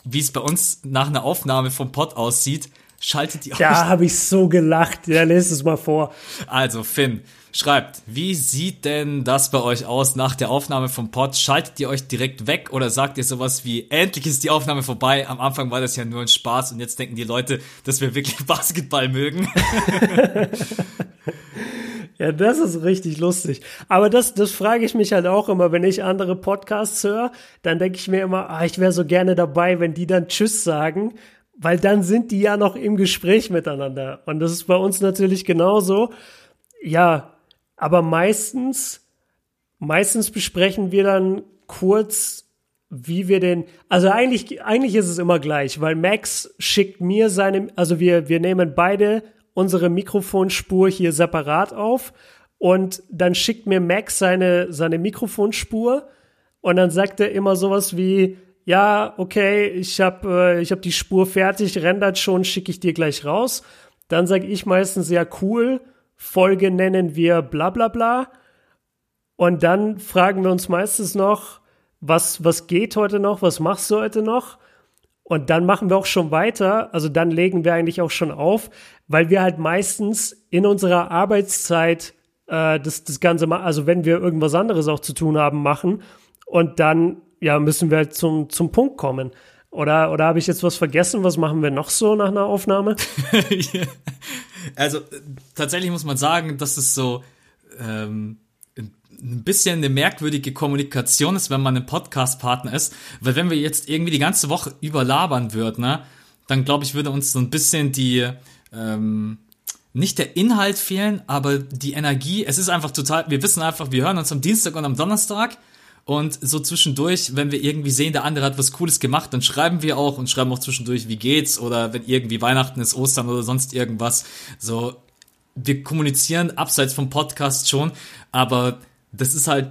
wie es bei uns nach einer Aufnahme vom Pod aussieht? schaltet ihr Da euch. habe ich so gelacht. Ja, lest es mal vor. Also, Finn, schreibt, wie sieht denn das bei euch aus nach der Aufnahme vom Pod? Schaltet ihr euch direkt weg oder sagt ihr sowas wie, endlich ist die Aufnahme vorbei? Am Anfang war das ja nur ein Spaß und jetzt denken die Leute, dass wir wirklich Basketball mögen. Ja, das ist richtig lustig. Aber das, das frage ich mich halt auch immer, wenn ich andere Podcasts höre, dann denke ich mir immer, ah, ich wäre so gerne dabei, wenn die dann Tschüss sagen, weil dann sind die ja noch im Gespräch miteinander. Und das ist bei uns natürlich genauso. Ja, aber meistens, meistens besprechen wir dann kurz, wie wir den, also eigentlich, eigentlich ist es immer gleich, weil Max schickt mir seine, also wir, wir nehmen beide unsere Mikrofonspur hier separat auf und dann schickt mir Max seine, seine Mikrofonspur und dann sagt er immer sowas wie, ja, okay, ich habe äh, ich hab die Spur fertig, rendert schon, schicke ich dir gleich raus. Dann sage ich meistens, ja, cool, Folge nennen wir bla bla bla. Und dann fragen wir uns meistens noch, was, was geht heute noch, was machst du heute noch? Und dann machen wir auch schon weiter, also dann legen wir eigentlich auch schon auf, weil wir halt meistens in unserer Arbeitszeit äh, das, das Ganze machen, also wenn wir irgendwas anderes auch zu tun haben, machen und dann ja müssen wir halt zum, zum Punkt kommen. Oder, oder habe ich jetzt was vergessen? Was machen wir noch so nach einer Aufnahme? also, tatsächlich muss man sagen, dass es so ähm, ein bisschen eine merkwürdige Kommunikation ist, wenn man ein Podcast-Partner ist. Weil wenn wir jetzt irgendwie die ganze Woche überlabern würden, ne, dann glaube ich, würde uns so ein bisschen die, ähm, nicht der Inhalt fehlen, aber die Energie. Es ist einfach total, wir wissen einfach, wir hören uns am Dienstag und am Donnerstag. Und so zwischendurch, wenn wir irgendwie sehen, der andere hat was Cooles gemacht, dann schreiben wir auch und schreiben auch zwischendurch, wie geht's oder wenn irgendwie Weihnachten ist, Ostern oder sonst irgendwas. So, wir kommunizieren abseits vom Podcast schon, aber das ist halt,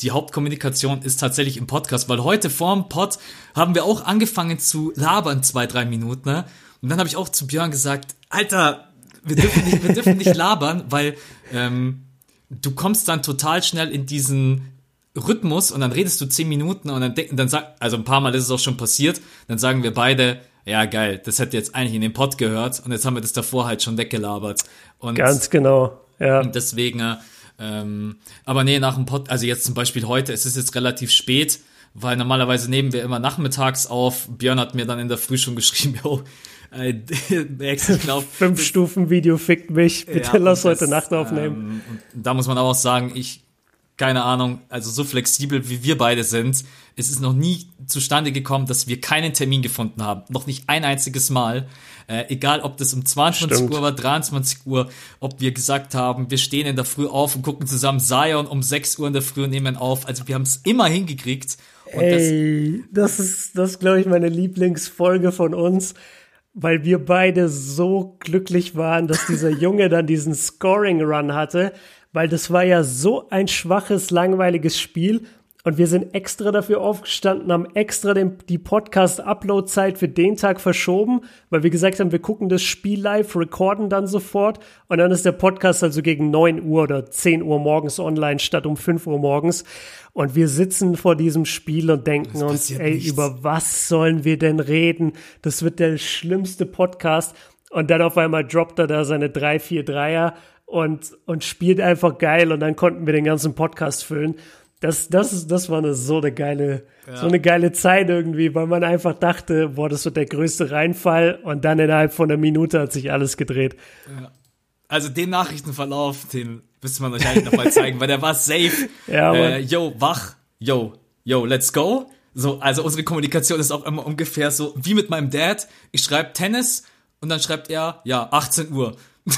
die Hauptkommunikation ist tatsächlich im Podcast, weil heute vorm Pod haben wir auch angefangen zu labern, zwei, drei Minuten, ne? Und dann habe ich auch zu Björn gesagt, Alter, wir dürfen nicht, wir dürfen nicht labern, weil ähm, du kommst dann total schnell in diesen Rhythmus und dann redest du zehn Minuten und dann denken, dann sag, also ein paar Mal ist es auch schon passiert, dann sagen wir beide, ja geil, das hätte jetzt eigentlich in den Pod gehört und jetzt haben wir das davor halt schon weggelabert. Und Ganz genau, ja. Und deswegen, ähm, aber nee, nach dem Pod, also jetzt zum Beispiel heute, es ist jetzt relativ spät, weil normalerweise nehmen wir immer nachmittags auf. Björn hat mir dann in der Früh schon geschrieben, yo, äh, glaube. Fünf Stufen Video fickt mich, bitte ja, lass das, heute Nacht aufnehmen. Ähm, da muss man auch sagen, ich, keine Ahnung, also so flexibel wie wir beide sind, es ist noch nie zustande gekommen, dass wir keinen Termin gefunden haben. Noch nicht ein einziges Mal. Äh, egal, ob das um 22 Stimmt. Uhr war, 23 Uhr, ob wir gesagt haben, wir stehen in der Früh auf und gucken zusammen Zion um 6 Uhr in der Früh und nehmen auf. Also wir haben es immer hingekriegt. Und das, Ey, das ist, das ist, glaube ich, meine Lieblingsfolge von uns, weil wir beide so glücklich waren, dass dieser Junge dann diesen Scoring-Run hatte, weil das war ja so ein schwaches, langweiliges Spiel. Und wir sind extra dafür aufgestanden, haben extra den, die Podcast-Upload-Zeit für den Tag verschoben, weil wir gesagt haben, wir gucken das Spiel live, recorden dann sofort und dann ist der Podcast also gegen 9 Uhr oder 10 Uhr morgens online statt um 5 Uhr morgens. Und wir sitzen vor diesem Spiel und denken uns, ey, nichts. über was sollen wir denn reden? Das wird der schlimmste Podcast. Und dann auf einmal droppt er da seine 3, 4 Dreier und, und spielt einfach geil und dann konnten wir den ganzen Podcast füllen. Das, das, ist, das war eine, so eine geile, so eine geile Zeit irgendwie, weil man einfach dachte, boah, das wird der größte Reinfall und dann innerhalb von einer Minute hat sich alles gedreht. also den Nachrichtenverlauf, den müsste man euch eigentlich nochmal zeigen, weil der war safe. Ja, äh, yo, wach, yo, yo, let's go. So, also unsere Kommunikation ist auch immer ungefähr so wie mit meinem Dad. Ich schreibe Tennis und dann schreibt er, ja, 18 Uhr.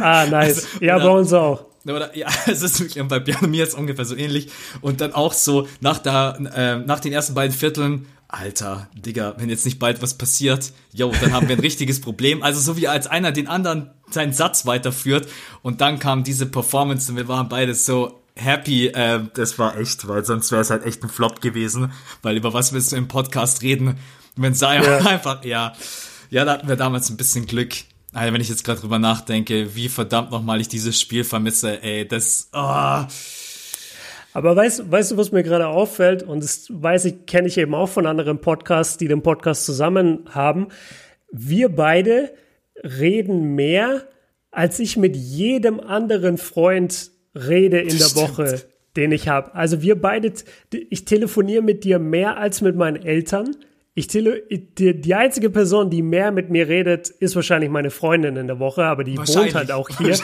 Ah, nice. Also, ja, oder- bei uns auch. Oder, ja, es ist wirklich, und bei Björn und mir ist ungefähr so ähnlich. Und dann auch so nach, der, äh, nach den ersten beiden Vierteln, Alter, Digga, wenn jetzt nicht bald was passiert, yo, dann haben wir ein richtiges Problem. Also so wie als einer den anderen seinen Satz weiterführt und dann kam diese Performance und wir waren beide so happy. Äh, das war echt, weil sonst wäre es halt echt ein Flop gewesen, weil über was willst du im Podcast reden, wenn Zion Ja. einfach, ja, ja, da hatten wir damals ein bisschen Glück. Also wenn ich jetzt gerade drüber nachdenke, wie verdammt nochmal ich dieses Spiel vermisse, ey, das, oh, Aber weißt, weißt du, was mir gerade auffällt? Und das weiß ich, kenne ich eben auch von anderen Podcasts, die den Podcast zusammen haben. Wir beide, reden mehr, als ich mit jedem anderen Freund rede in Das der Woche, stimmt. den ich habe. Also wir beide, ich telefoniere mit dir mehr als mit meinen Eltern. Ich tele die, die einzige Person, die mehr mit mir redet, ist wahrscheinlich meine Freundin in der Woche, aber die wohnt halt auch hier.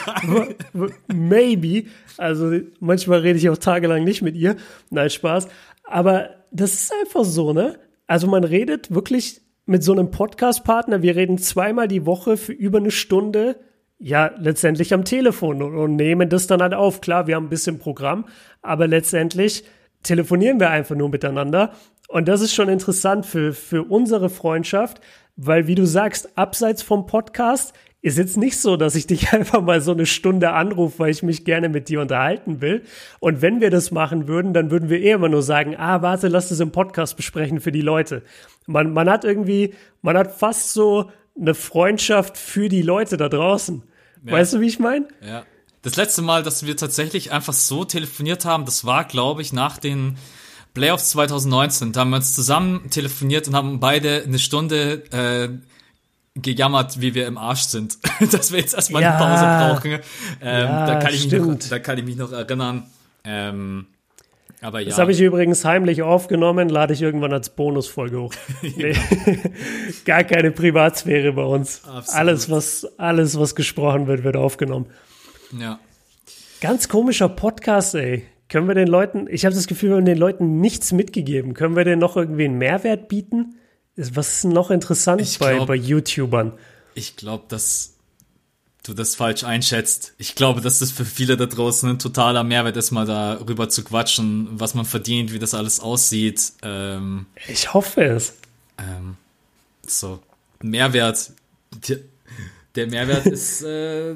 Maybe. Also manchmal rede ich auch tagelang nicht mit ihr. Nein, Spaß. Aber das ist einfach so, ne? Also man redet wirklich mit so einem Podcast-Partner. Wir reden zweimal die Woche für über eine Stunde. Ja, letztendlich am Telefon und, und nehmen das dann halt auf. Klar, wir haben ein bisschen Programm, aber letztendlich telefonieren wir einfach nur miteinander. Und das ist schon interessant für, für unsere Freundschaft, weil wie du sagst, abseits vom Podcast ist jetzt nicht so, dass ich dich einfach mal so eine Stunde anrufe, weil ich mich gerne mit dir unterhalten will. Und wenn wir das machen würden, dann würden wir eh immer nur sagen, ah, warte, lass das im Podcast besprechen für die Leute. Man, man hat irgendwie, man hat fast so eine Freundschaft für die Leute da draußen. Weißt du, wie ich meine? Ja. Das letzte Mal, dass wir tatsächlich einfach so telefoniert haben, das war, glaube ich, nach den Playoffs 2019. Da haben wir uns zusammen telefoniert und haben beide eine Stunde äh, gejammert, wie wir im Arsch sind. dass wir jetzt erstmal Ja. eine Pause brauchen. Ähm, Ja, da, kann ich mich noch, da kann ich mich noch erinnern. Ähm, aber ja. Das habe ich übrigens heimlich aufgenommen, lade ich irgendwann als Bonusfolge hoch. Nee. Gar keine Privatsphäre bei uns. Absolut. Alles was, alles, was gesprochen wird, wird aufgenommen. ja. Ganz komischer Podcast, ey. Können wir den Leuten, ich habe das Gefühl, wir haben den Leuten nichts mitgegeben. Können wir denen noch irgendwie einen Mehrwert bieten? Was ist denn noch interessant Ich bei, glaub- bei YouTubern? Ich glaube, dass du das falsch einschätzt. Ich glaube, dass das für viele da draußen ein totaler Mehrwert ist, mal darüber zu quatschen, was man verdient, wie das alles aussieht. Ähm, Ich hoffe es. ähm, so, Mehrwert. Der, der Mehrwert ist, äh,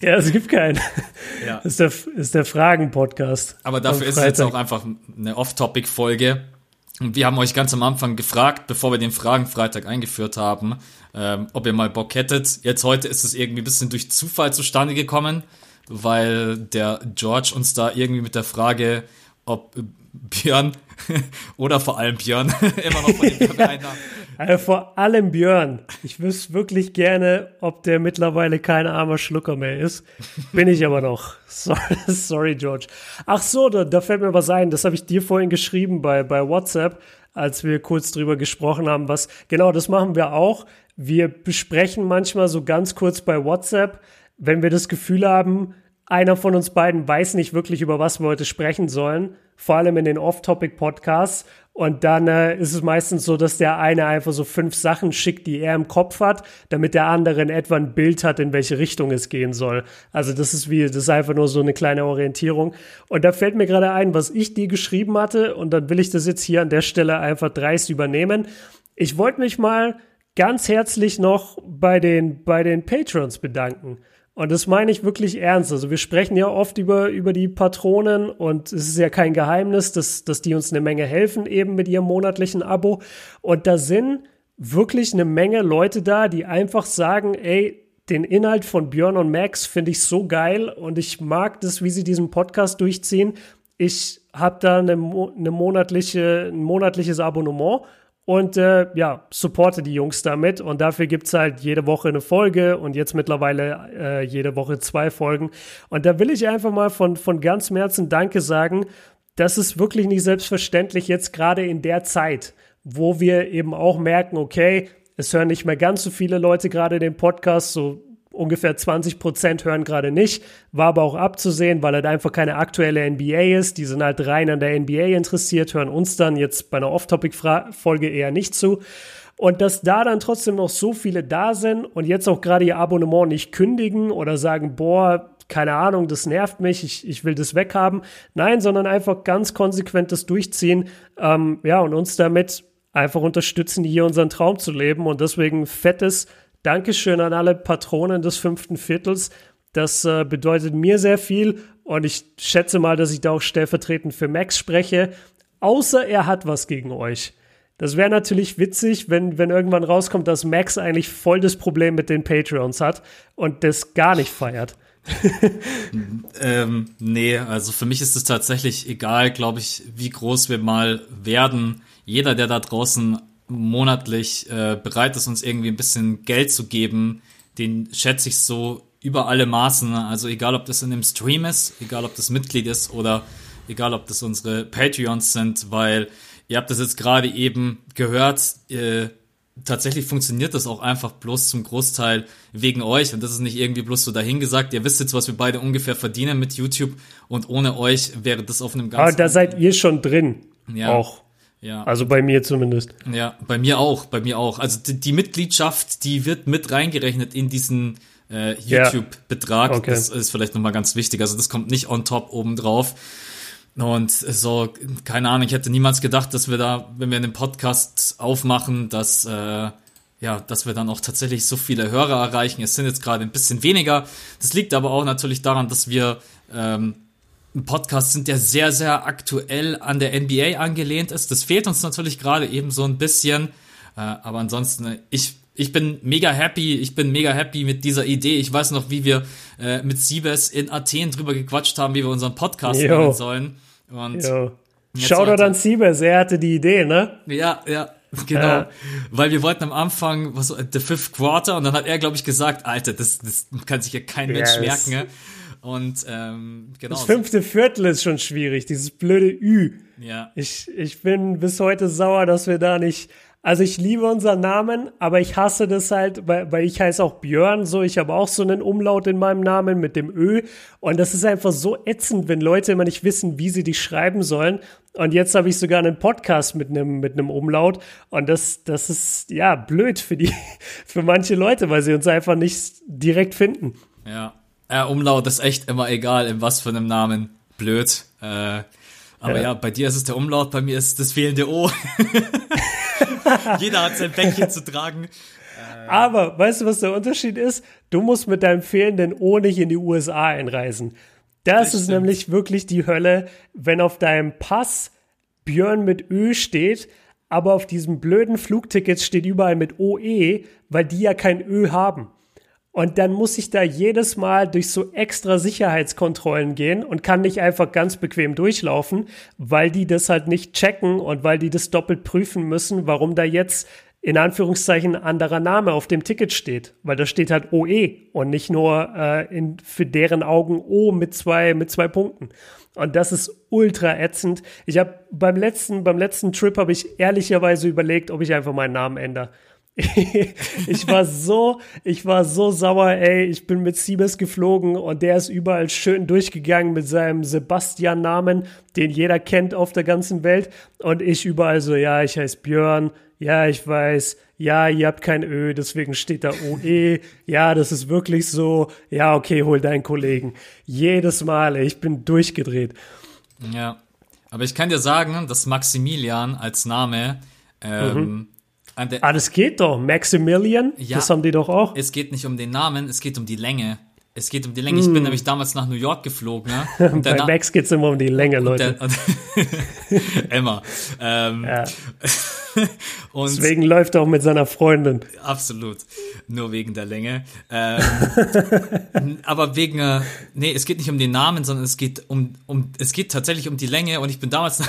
Ja, es gibt keinen. ja. Ist der, ist der Fragen-Podcast. Aber dafür ist es jetzt auch einfach eine Off-Topic-Folge. Und wir haben euch ganz am Anfang gefragt, bevor wir den Fragen-Freitag eingeführt haben, ähm, ob ihr mal Bock hättet. Jetzt heute ist es irgendwie ein bisschen durch Zufall zustande gekommen, weil der George uns da irgendwie mit der Frage, ob Björn oder vor allem Björn immer noch von dem Werbeeinnahmen. Also vor allem Björn. Ich wüsste wirklich gerne, ob der mittlerweile kein armer Schlucker mehr ist. Bin ich aber noch. Sorry, sorry George. Ach so, da, da fällt mir was ein. Das habe ich dir vorhin geschrieben bei, bei WhatsApp, als wir kurz drüber gesprochen haben. Was genau, das machen wir auch. Wir besprechen manchmal so ganz kurz bei WhatsApp, wenn wir das Gefühl haben, einer von uns beiden weiß nicht wirklich, über was wir heute sprechen sollen, vor allem in den Off-Topic-Podcasts. Und dann äh, ist es meistens so, dass der eine einfach so fünf Sachen schickt, die er im Kopf hat, damit der andere in etwa ein Bild hat, in welche Richtung es gehen soll. Also das ist wie, das ist einfach nur so eine kleine Orientierung. Und da fällt mir gerade ein, was ich dir geschrieben hatte, und dann will ich das jetzt hier an der Stelle einfach dreist übernehmen. Ich wollte mich mal ganz herzlich noch bei den, bei den Patrons bedanken. Und das meine ich wirklich ernst. Also wir sprechen ja oft über, über die Patronen und es ist ja kein Geheimnis, dass, dass die uns eine Menge helfen eben mit ihrem monatlichen Abo. Und da sind wirklich eine Menge Leute da, die einfach sagen, ey, den Inhalt von Björn und Max finde ich so geil und ich mag das, wie sie diesen Podcast durchziehen. Ich habe da eine, eine monatliche, ein monatliches Abonnement und äh, ja, supporte die Jungs damit. Und dafür gibt's halt jede Woche eine Folge und jetzt mittlerweile äh, jede Woche zwei Folgen. Und da will ich einfach mal von, von ganzem Herzen Danke sagen. Das ist wirklich nicht selbstverständlich jetzt gerade in der Zeit, wo wir eben auch merken, okay, es hören nicht mehr ganz so viele Leute gerade den Podcast, so ungefähr 20 Prozent hören gerade nicht, war aber auch abzusehen, weil halt einfach keine aktuelle NBA ist. Die sind halt rein an der NBA interessiert, hören uns dann jetzt bei einer Off-Topic-Folge eher nicht zu. Und dass da dann trotzdem noch so viele da sind und jetzt auch gerade ihr Abonnement nicht kündigen oder sagen, boah, keine Ahnung, das nervt mich, ich, ich will das weghaben. Nein, sondern einfach ganz konsequent das durchziehen. Ähm, ja, und uns damit einfach unterstützen, hier unseren Traum zu leben. Und deswegen fettes Dankeschön an alle Patronen des fünften Viertels. Das äh, bedeutet mir sehr viel und ich schätze mal, dass ich da auch stellvertretend für Max spreche. Außer er hat was gegen euch. Das wäre natürlich witzig, wenn, wenn irgendwann rauskommt, dass Max eigentlich voll das Problem mit den Patreons hat und das gar nicht feiert. Ähm, nee, also für mich ist es tatsächlich egal, glaube ich, wie groß wir mal werden. Jeder, der da draußen monatlich äh, bereit ist, uns irgendwie ein bisschen Geld zu geben, den schätze ich so über alle Maßen. Also egal, ob das in einem Stream ist, egal, ob das Mitglied ist oder egal, ob das unsere Patreons sind, weil ihr habt das jetzt gerade eben gehört, äh, tatsächlich funktioniert das auch einfach bloß zum Großteil wegen euch und das ist nicht irgendwie bloß so dahingesagt. Ihr wisst jetzt, was wir beide ungefähr verdienen mit YouTube und ohne euch wäre das auf einem ganz. Aber da seid ihr schon drin. Ja. Auch. Ja. Also bei mir zumindest. Ja, bei mir auch, bei mir auch. Also die, die Mitgliedschaft, die wird mit reingerechnet in diesen äh, YouTube-Betrag. Ja. Okay. Das ist vielleicht nochmal ganz wichtig. Also das kommt nicht on top oben drauf. Und so, keine Ahnung, ich hätte niemals gedacht, dass wir da, wenn wir einen Podcast aufmachen, dass, äh, ja, dass wir dann auch tatsächlich so viele Hörer erreichen. Es sind jetzt gerade ein bisschen weniger. Das liegt aber auch natürlich daran, dass wir ähm, ein Podcast sind, der sehr, sehr aktuell an der NBA angelehnt ist. Das fehlt uns natürlich gerade eben so ein bisschen. Äh, aber ansonsten, ich ich bin mega happy, ich bin mega happy mit dieser Idee. Ich weiß noch, wie wir äh, mit Siebes in Athen drüber gequatscht haben, wie wir unseren Podcast nennen sollen. Und Shoutout an Siebes, er hatte die Idee, ne? Ja, ja, genau. Ja. Weil wir wollten am Anfang, was the fifth quarter, und dann hat er, glaube ich, gesagt, Alter, das, das kann sich ja kein Mensch yes. merken, ne? Und ähm, genau. Das fünfte Viertel ist schon schwierig, dieses blöde Ü. Ja. Ich, ich bin bis heute sauer, dass wir da nicht also ich liebe unseren Namen, aber ich hasse das halt, weil, weil ich heiße auch Björn, so ich habe auch so einen Umlaut in meinem Namen mit dem Ö und das ist einfach so ätzend, wenn Leute immer nicht wissen, wie sie dich schreiben sollen. Und jetzt habe ich sogar einen Podcast mit einem mit einem Umlaut und das das ist ja blöd für die für manche Leute, weil sie uns einfach nicht direkt finden. Ja, ja Umlaut ist echt immer egal, in was für einem Namen. Blöd. Äh, aber ja. ja, bei dir ist es der Umlaut, bei mir ist es das fehlende O. Jeder hat sein Bäckchen zu tragen. Aber weißt du, was der Unterschied ist? Du musst mit deinem fehlenden O nicht in die USA einreisen. Das, das ist stimmt. nämlich wirklich die Hölle, wenn auf deinem Pass Björn mit Ö steht, aber auf diesem blöden Flugticket steht überall mit OE, weil die ja kein Ö haben. Und dann muss ich da jedes Mal durch so extra Sicherheitskontrollen gehen und kann nicht einfach ganz bequem durchlaufen, weil die das halt nicht checken und weil die das doppelt prüfen müssen, warum da jetzt in Anführungszeichen anderer Name auf dem Ticket steht, weil da steht halt OE und nicht nur äh, in, für deren Augen O mit zwei mit zwei Punkten. Und das ist ultra ätzend. Ich habe beim letzten beim letzten Trip habe ich ehrlicherweise überlegt, ob ich einfach meinen Namen ändere. ich war so, ich war so sauer, ey. Ich bin mit Siebes geflogen und der ist überall schön durchgegangen mit seinem Sebastian-Namen, den jeder kennt auf der ganzen Welt. Und ich überall so, ja, ich heiße Björn, ja, ich weiß, ja, ihr habt kein Ö, deswegen steht da OE, ja, das ist wirklich so, ja, okay, hol deinen Kollegen. Jedes Mal, ey, ich bin durchgedreht. Ja, aber ich kann dir sagen, dass Maximilian als Name ähm, mhm ah, das geht doch. Maximilian, ja, das haben die doch auch. Es geht nicht um den Namen, es geht um die Länge. Es geht um die Länge. Ich bin mm. nämlich damals nach New York geflogen. Und Bei Max geht es immer um die Länge, Leute. Emma. Ähm, ja. Deswegen läuft er auch mit seiner Freundin. Absolut. Nur wegen der Länge. Ähm, aber wegen, äh, nee, es geht nicht um den Namen, sondern es geht um, um, es geht tatsächlich um die Länge und ich bin damals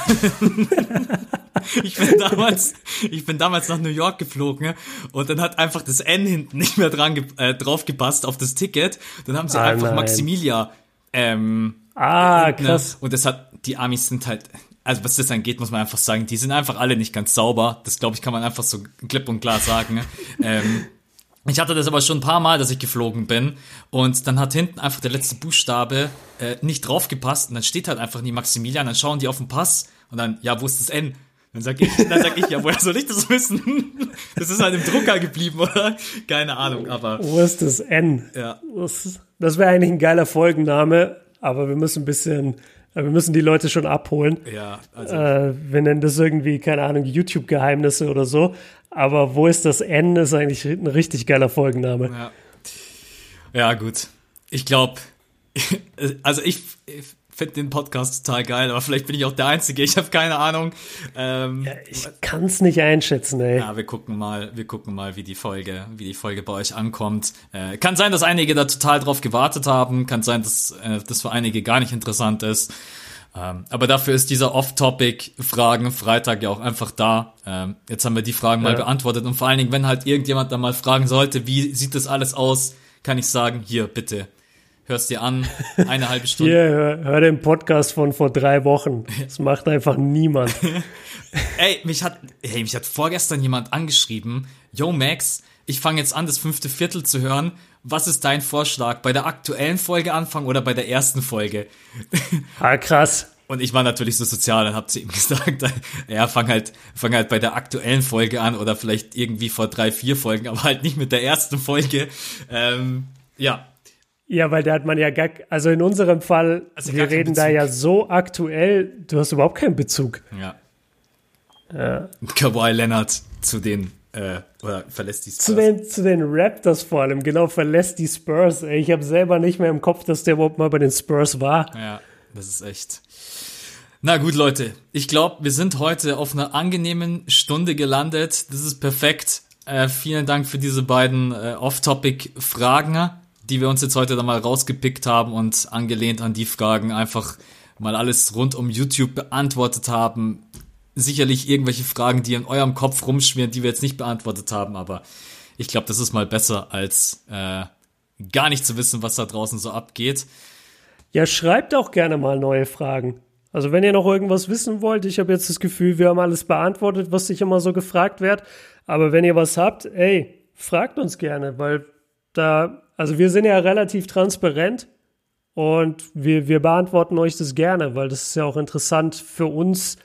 ich bin damals, ich bin damals nach New York geflogen und dann hat einfach das N hinten nicht mehr dran äh, drauf gepasst auf das Ticket. Dann haben sie ah, einfach nein. Maximilia. Ähm, ah, krass. Ne? Und das hat, die Amis sind halt, also was das angeht, muss man einfach sagen, die sind einfach alle nicht ganz sauber. Das glaube ich, kann man einfach so klipp und klar sagen. Ne? ähm, ich hatte das aber schon ein paar Mal, dass ich geflogen bin und dann hat hinten einfach der letzte Buchstabe äh, nicht draufgepasst und dann steht halt einfach nie Maximilian, dann schauen die auf den Pass und dann, ja, wo ist das N? Dann sag ich, dann sag ich, ja, woher soll ich das wissen? Das ist halt im Drucker geblieben, oder? Keine Ahnung, aber. Wo ist das N? Ja. Das, das wäre eigentlich ein geiler Folgenname, aber wir müssen ein bisschen, wir müssen die Leute schon abholen. Ja, also. Äh, wir nennen das irgendwie, keine Ahnung, YouTube-Geheimnisse oder so. Aber wo ist das N, ist eigentlich ein richtig geiler Folgenname. Ja, ja gut. Ich glaube, also ich, finde den Podcast total geil, aber vielleicht bin ich auch der Einzige, ich habe keine Ahnung. Ähm, ja, ich kann es nicht einschätzen, ey. Ja, wir gucken mal, wir gucken mal, wie die Folge, wie die Folge bei euch ankommt. Äh, kann sein, dass einige da total drauf gewartet haben, kann sein, dass äh, das für einige gar nicht interessant ist. Ähm, aber dafür ist dieser Off-Topic-Fragen-Freitag ja auch einfach da. Ähm, jetzt haben wir die Fragen ja. mal beantwortet und vor allen Dingen, wenn halt irgendjemand da mal fragen sollte, wie sieht das alles aus, kann ich sagen, hier, bitte, hörst dir an, eine halbe Stunde. Hier, hör, hör den Podcast von vor drei Wochen. Das macht einfach niemand. ey, mich hat, hey, mich hat vorgestern jemand angeschrieben, yo Max, ich fange jetzt an, das fünfte Viertel zu hören. Was ist dein Vorschlag? Bei der aktuellen Folge anfangen oder bei der ersten Folge? Ah, krass. Und ich war natürlich so sozial und hab zu ihm gesagt, ja, fang halt, fang halt bei der aktuellen Folge an oder vielleicht irgendwie vor drei, vier Folgen, aber halt nicht mit der ersten Folge. Ähm, ja. Ja, weil da hat man ja gar, also in unserem Fall, also wir reden da ja so aktuell, du hast überhaupt keinen Bezug. Ja. ja. Kawhi Leonard zu den äh, oder verlässt die Spurs. Zu den, zu den Raptors vor allem, genau, verlässt die Spurs. Ey. Ich habe selber nicht mehr im Kopf, dass der überhaupt mal bei den Spurs war. Ja, das ist echt. Na gut, Leute, ich glaube, wir sind heute auf einer angenehmen Stunde gelandet. Das ist perfekt. Äh, vielen Dank für diese beiden äh, Off-Topic-Fragen, die wir uns jetzt heute da mal rausgepickt haben und angelehnt an die Fragen einfach mal alles rund um YouTube beantwortet haben sicherlich irgendwelche Fragen, die in eurem Kopf rumschwirren, die wir jetzt nicht beantwortet haben, aber ich glaube, das ist mal besser, als äh, gar nicht zu wissen, was da draußen so abgeht. Ja, schreibt auch gerne mal neue Fragen. Also wenn ihr noch irgendwas wissen wollt, ich habe jetzt das Gefühl, wir haben alles beantwortet, was sich immer so gefragt wird. Aber wenn ihr was habt, ey, fragt uns gerne, weil da, also wir sind ja relativ transparent und wir, wir beantworten euch das gerne, weil das ist ja auch interessant für uns,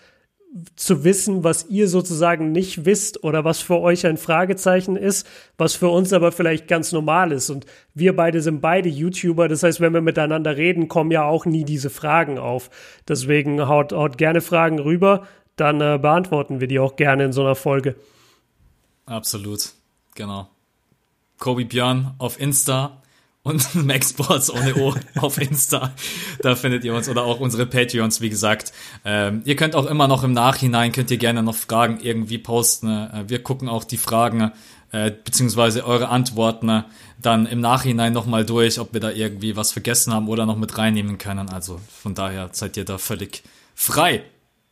zu wissen, was ihr sozusagen nicht wisst oder was für euch ein Fragezeichen ist, was für uns aber vielleicht ganz normal ist. Und wir beide sind beide YouTuber, das heißt, wenn wir miteinander reden, kommen ja auch nie diese Fragen auf. Deswegen haut, haut gerne Fragen rüber, dann äh, beantworten wir die auch gerne in so einer Folge. Absolut, genau. Kobe Björn auf Insta, und Maxboards ohne O auf Insta. Da findet ihr uns oder auch unsere Patreons, wie gesagt. Ähm, ihr könnt auch immer noch im Nachhinein, könnt ihr gerne noch Fragen irgendwie posten. Äh, wir gucken auch die Fragen äh, beziehungsweise eure Antworten dann im Nachhinein nochmal durch, ob wir da irgendwie was vergessen haben oder noch mit reinnehmen können. Also von daher seid ihr da völlig frei.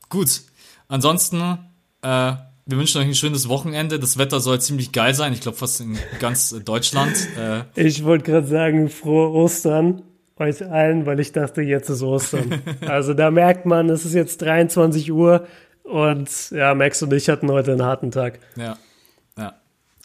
Gut. Ansonsten äh, wir wünschen euch ein schönes Wochenende. Das Wetter soll ziemlich geil sein. Ich glaube fast in ganz Deutschland. Äh ich wollte gerade sagen, frohe Ostern euch allen, weil ich dachte, jetzt ist Ostern. also da merkt man, es ist jetzt 23 Uhr und ja, Max und ich hatten heute einen harten Tag. Ja, ja,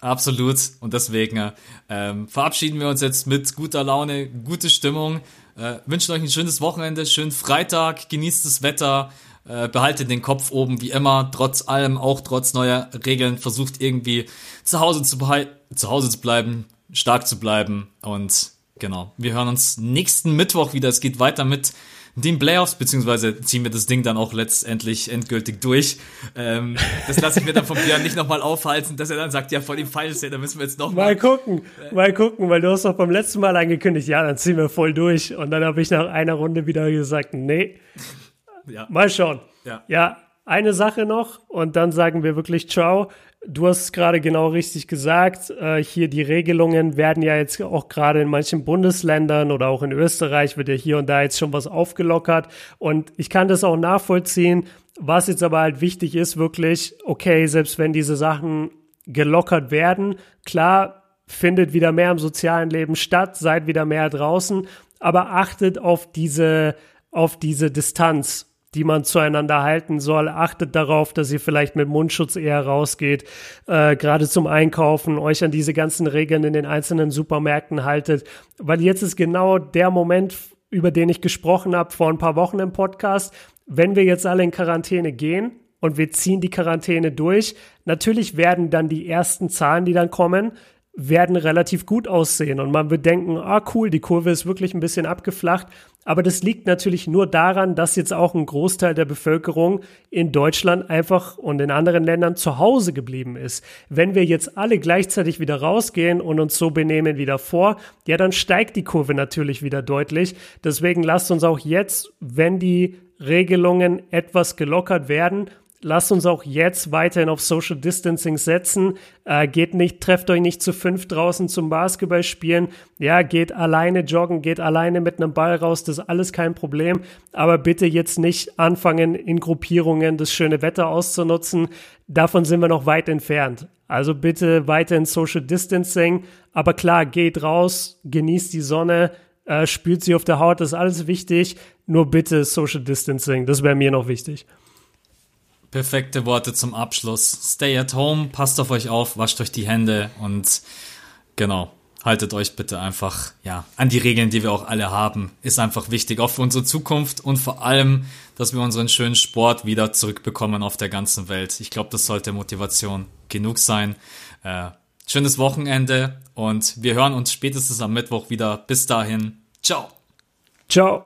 absolut. Und deswegen ähm, verabschieden wir uns jetzt mit guter Laune, gute Stimmung. Äh, wünschen euch ein schönes Wochenende, schönen Freitag, genießt das Wetter. Äh, behaltet den Kopf oben, wie immer, trotz allem, auch trotz neuer Regeln, versucht irgendwie zu Hause zu, zu Hause zu bleiben, stark zu bleiben und genau, wir hören uns nächsten Mittwoch wieder. Es geht weiter mit den Playoffs, beziehungsweise ziehen wir das Ding dann auch letztendlich endgültig durch. Ähm, das lasse ich mir dann von Björn nicht nochmal aufhalten, dass er dann sagt, ja, vor dem ja, da müssen wir jetzt noch mal. Mal gucken, mal gucken, weil du hast doch beim letzten Mal angekündigt, ja, dann ziehen wir voll durch. Und dann habe ich nach einer Runde wieder gesagt, nee, ja. Mal schauen. Ja. ja, eine Sache noch und dann sagen wir wirklich Ciao. Du hast es gerade genau richtig gesagt. Äh, hier die Regelungen werden ja jetzt auch gerade in manchen Bundesländern oder auch in Österreich wird ja hier und da jetzt schon was aufgelockert. Und ich kann das auch nachvollziehen. Was jetzt aber halt wichtig ist, wirklich, okay, selbst wenn diese Sachen gelockert werden, klar, findet wieder mehr im sozialen Leben statt, seid wieder mehr draußen, aber achtet auf diese, auf diese Distanz die man zueinander halten soll. Achtet darauf, dass ihr vielleicht mit Mundschutz eher rausgeht, äh, gerade zum Einkaufen, euch an diese ganzen Regeln in den einzelnen Supermärkten haltet, weil jetzt ist genau der Moment, über den ich gesprochen habe vor ein paar Wochen im Podcast. Wenn wir jetzt alle in Quarantäne gehen und wir ziehen die Quarantäne durch, natürlich werden dann die ersten Zahlen, die dann kommen, werden relativ gut aussehen und man wird denken, ah cool, die Kurve ist wirklich ein bisschen abgeflacht. Aber das liegt natürlich nur daran, dass jetzt auch ein Großteil der Bevölkerung in Deutschland einfach und in anderen Ländern zu Hause geblieben ist. Wenn wir jetzt alle gleichzeitig wieder rausgehen und uns so benehmen wie davor, ja, dann steigt die Kurve natürlich wieder deutlich. Deswegen lasst uns auch jetzt, wenn die Regelungen etwas gelockert werden, lasst uns auch jetzt weiterhin auf Social Distancing setzen. Äh, geht nicht, trefft euch nicht zu fünf draußen zum Basketball spielen. Ja, geht alleine joggen, geht alleine mit einem Ball raus, das ist alles kein Problem. Aber bitte jetzt nicht anfangen, in Gruppierungen das schöne Wetter auszunutzen. Davon sind wir noch weit entfernt. Also bitte weiterhin Social Distancing. Aber klar, geht raus, genießt die Sonne, äh, spült sie auf der Haut, das ist alles wichtig. Nur bitte Social Distancing, das wäre mir noch wichtig. Perfekte Worte zum Abschluss. Stay at home, passt auf euch auf, wascht euch die Hände und genau, haltet euch bitte einfach ja an die Regeln, die wir auch alle haben. Ist einfach wichtig, auch für unsere Zukunft und vor allem, dass wir unseren schönen Sport wieder zurückbekommen auf der ganzen Welt. Ich glaube, das sollte Motivation genug sein. Äh, schönes Wochenende und wir hören uns spätestens am Mittwoch wieder. Bis dahin, ciao. Ciao.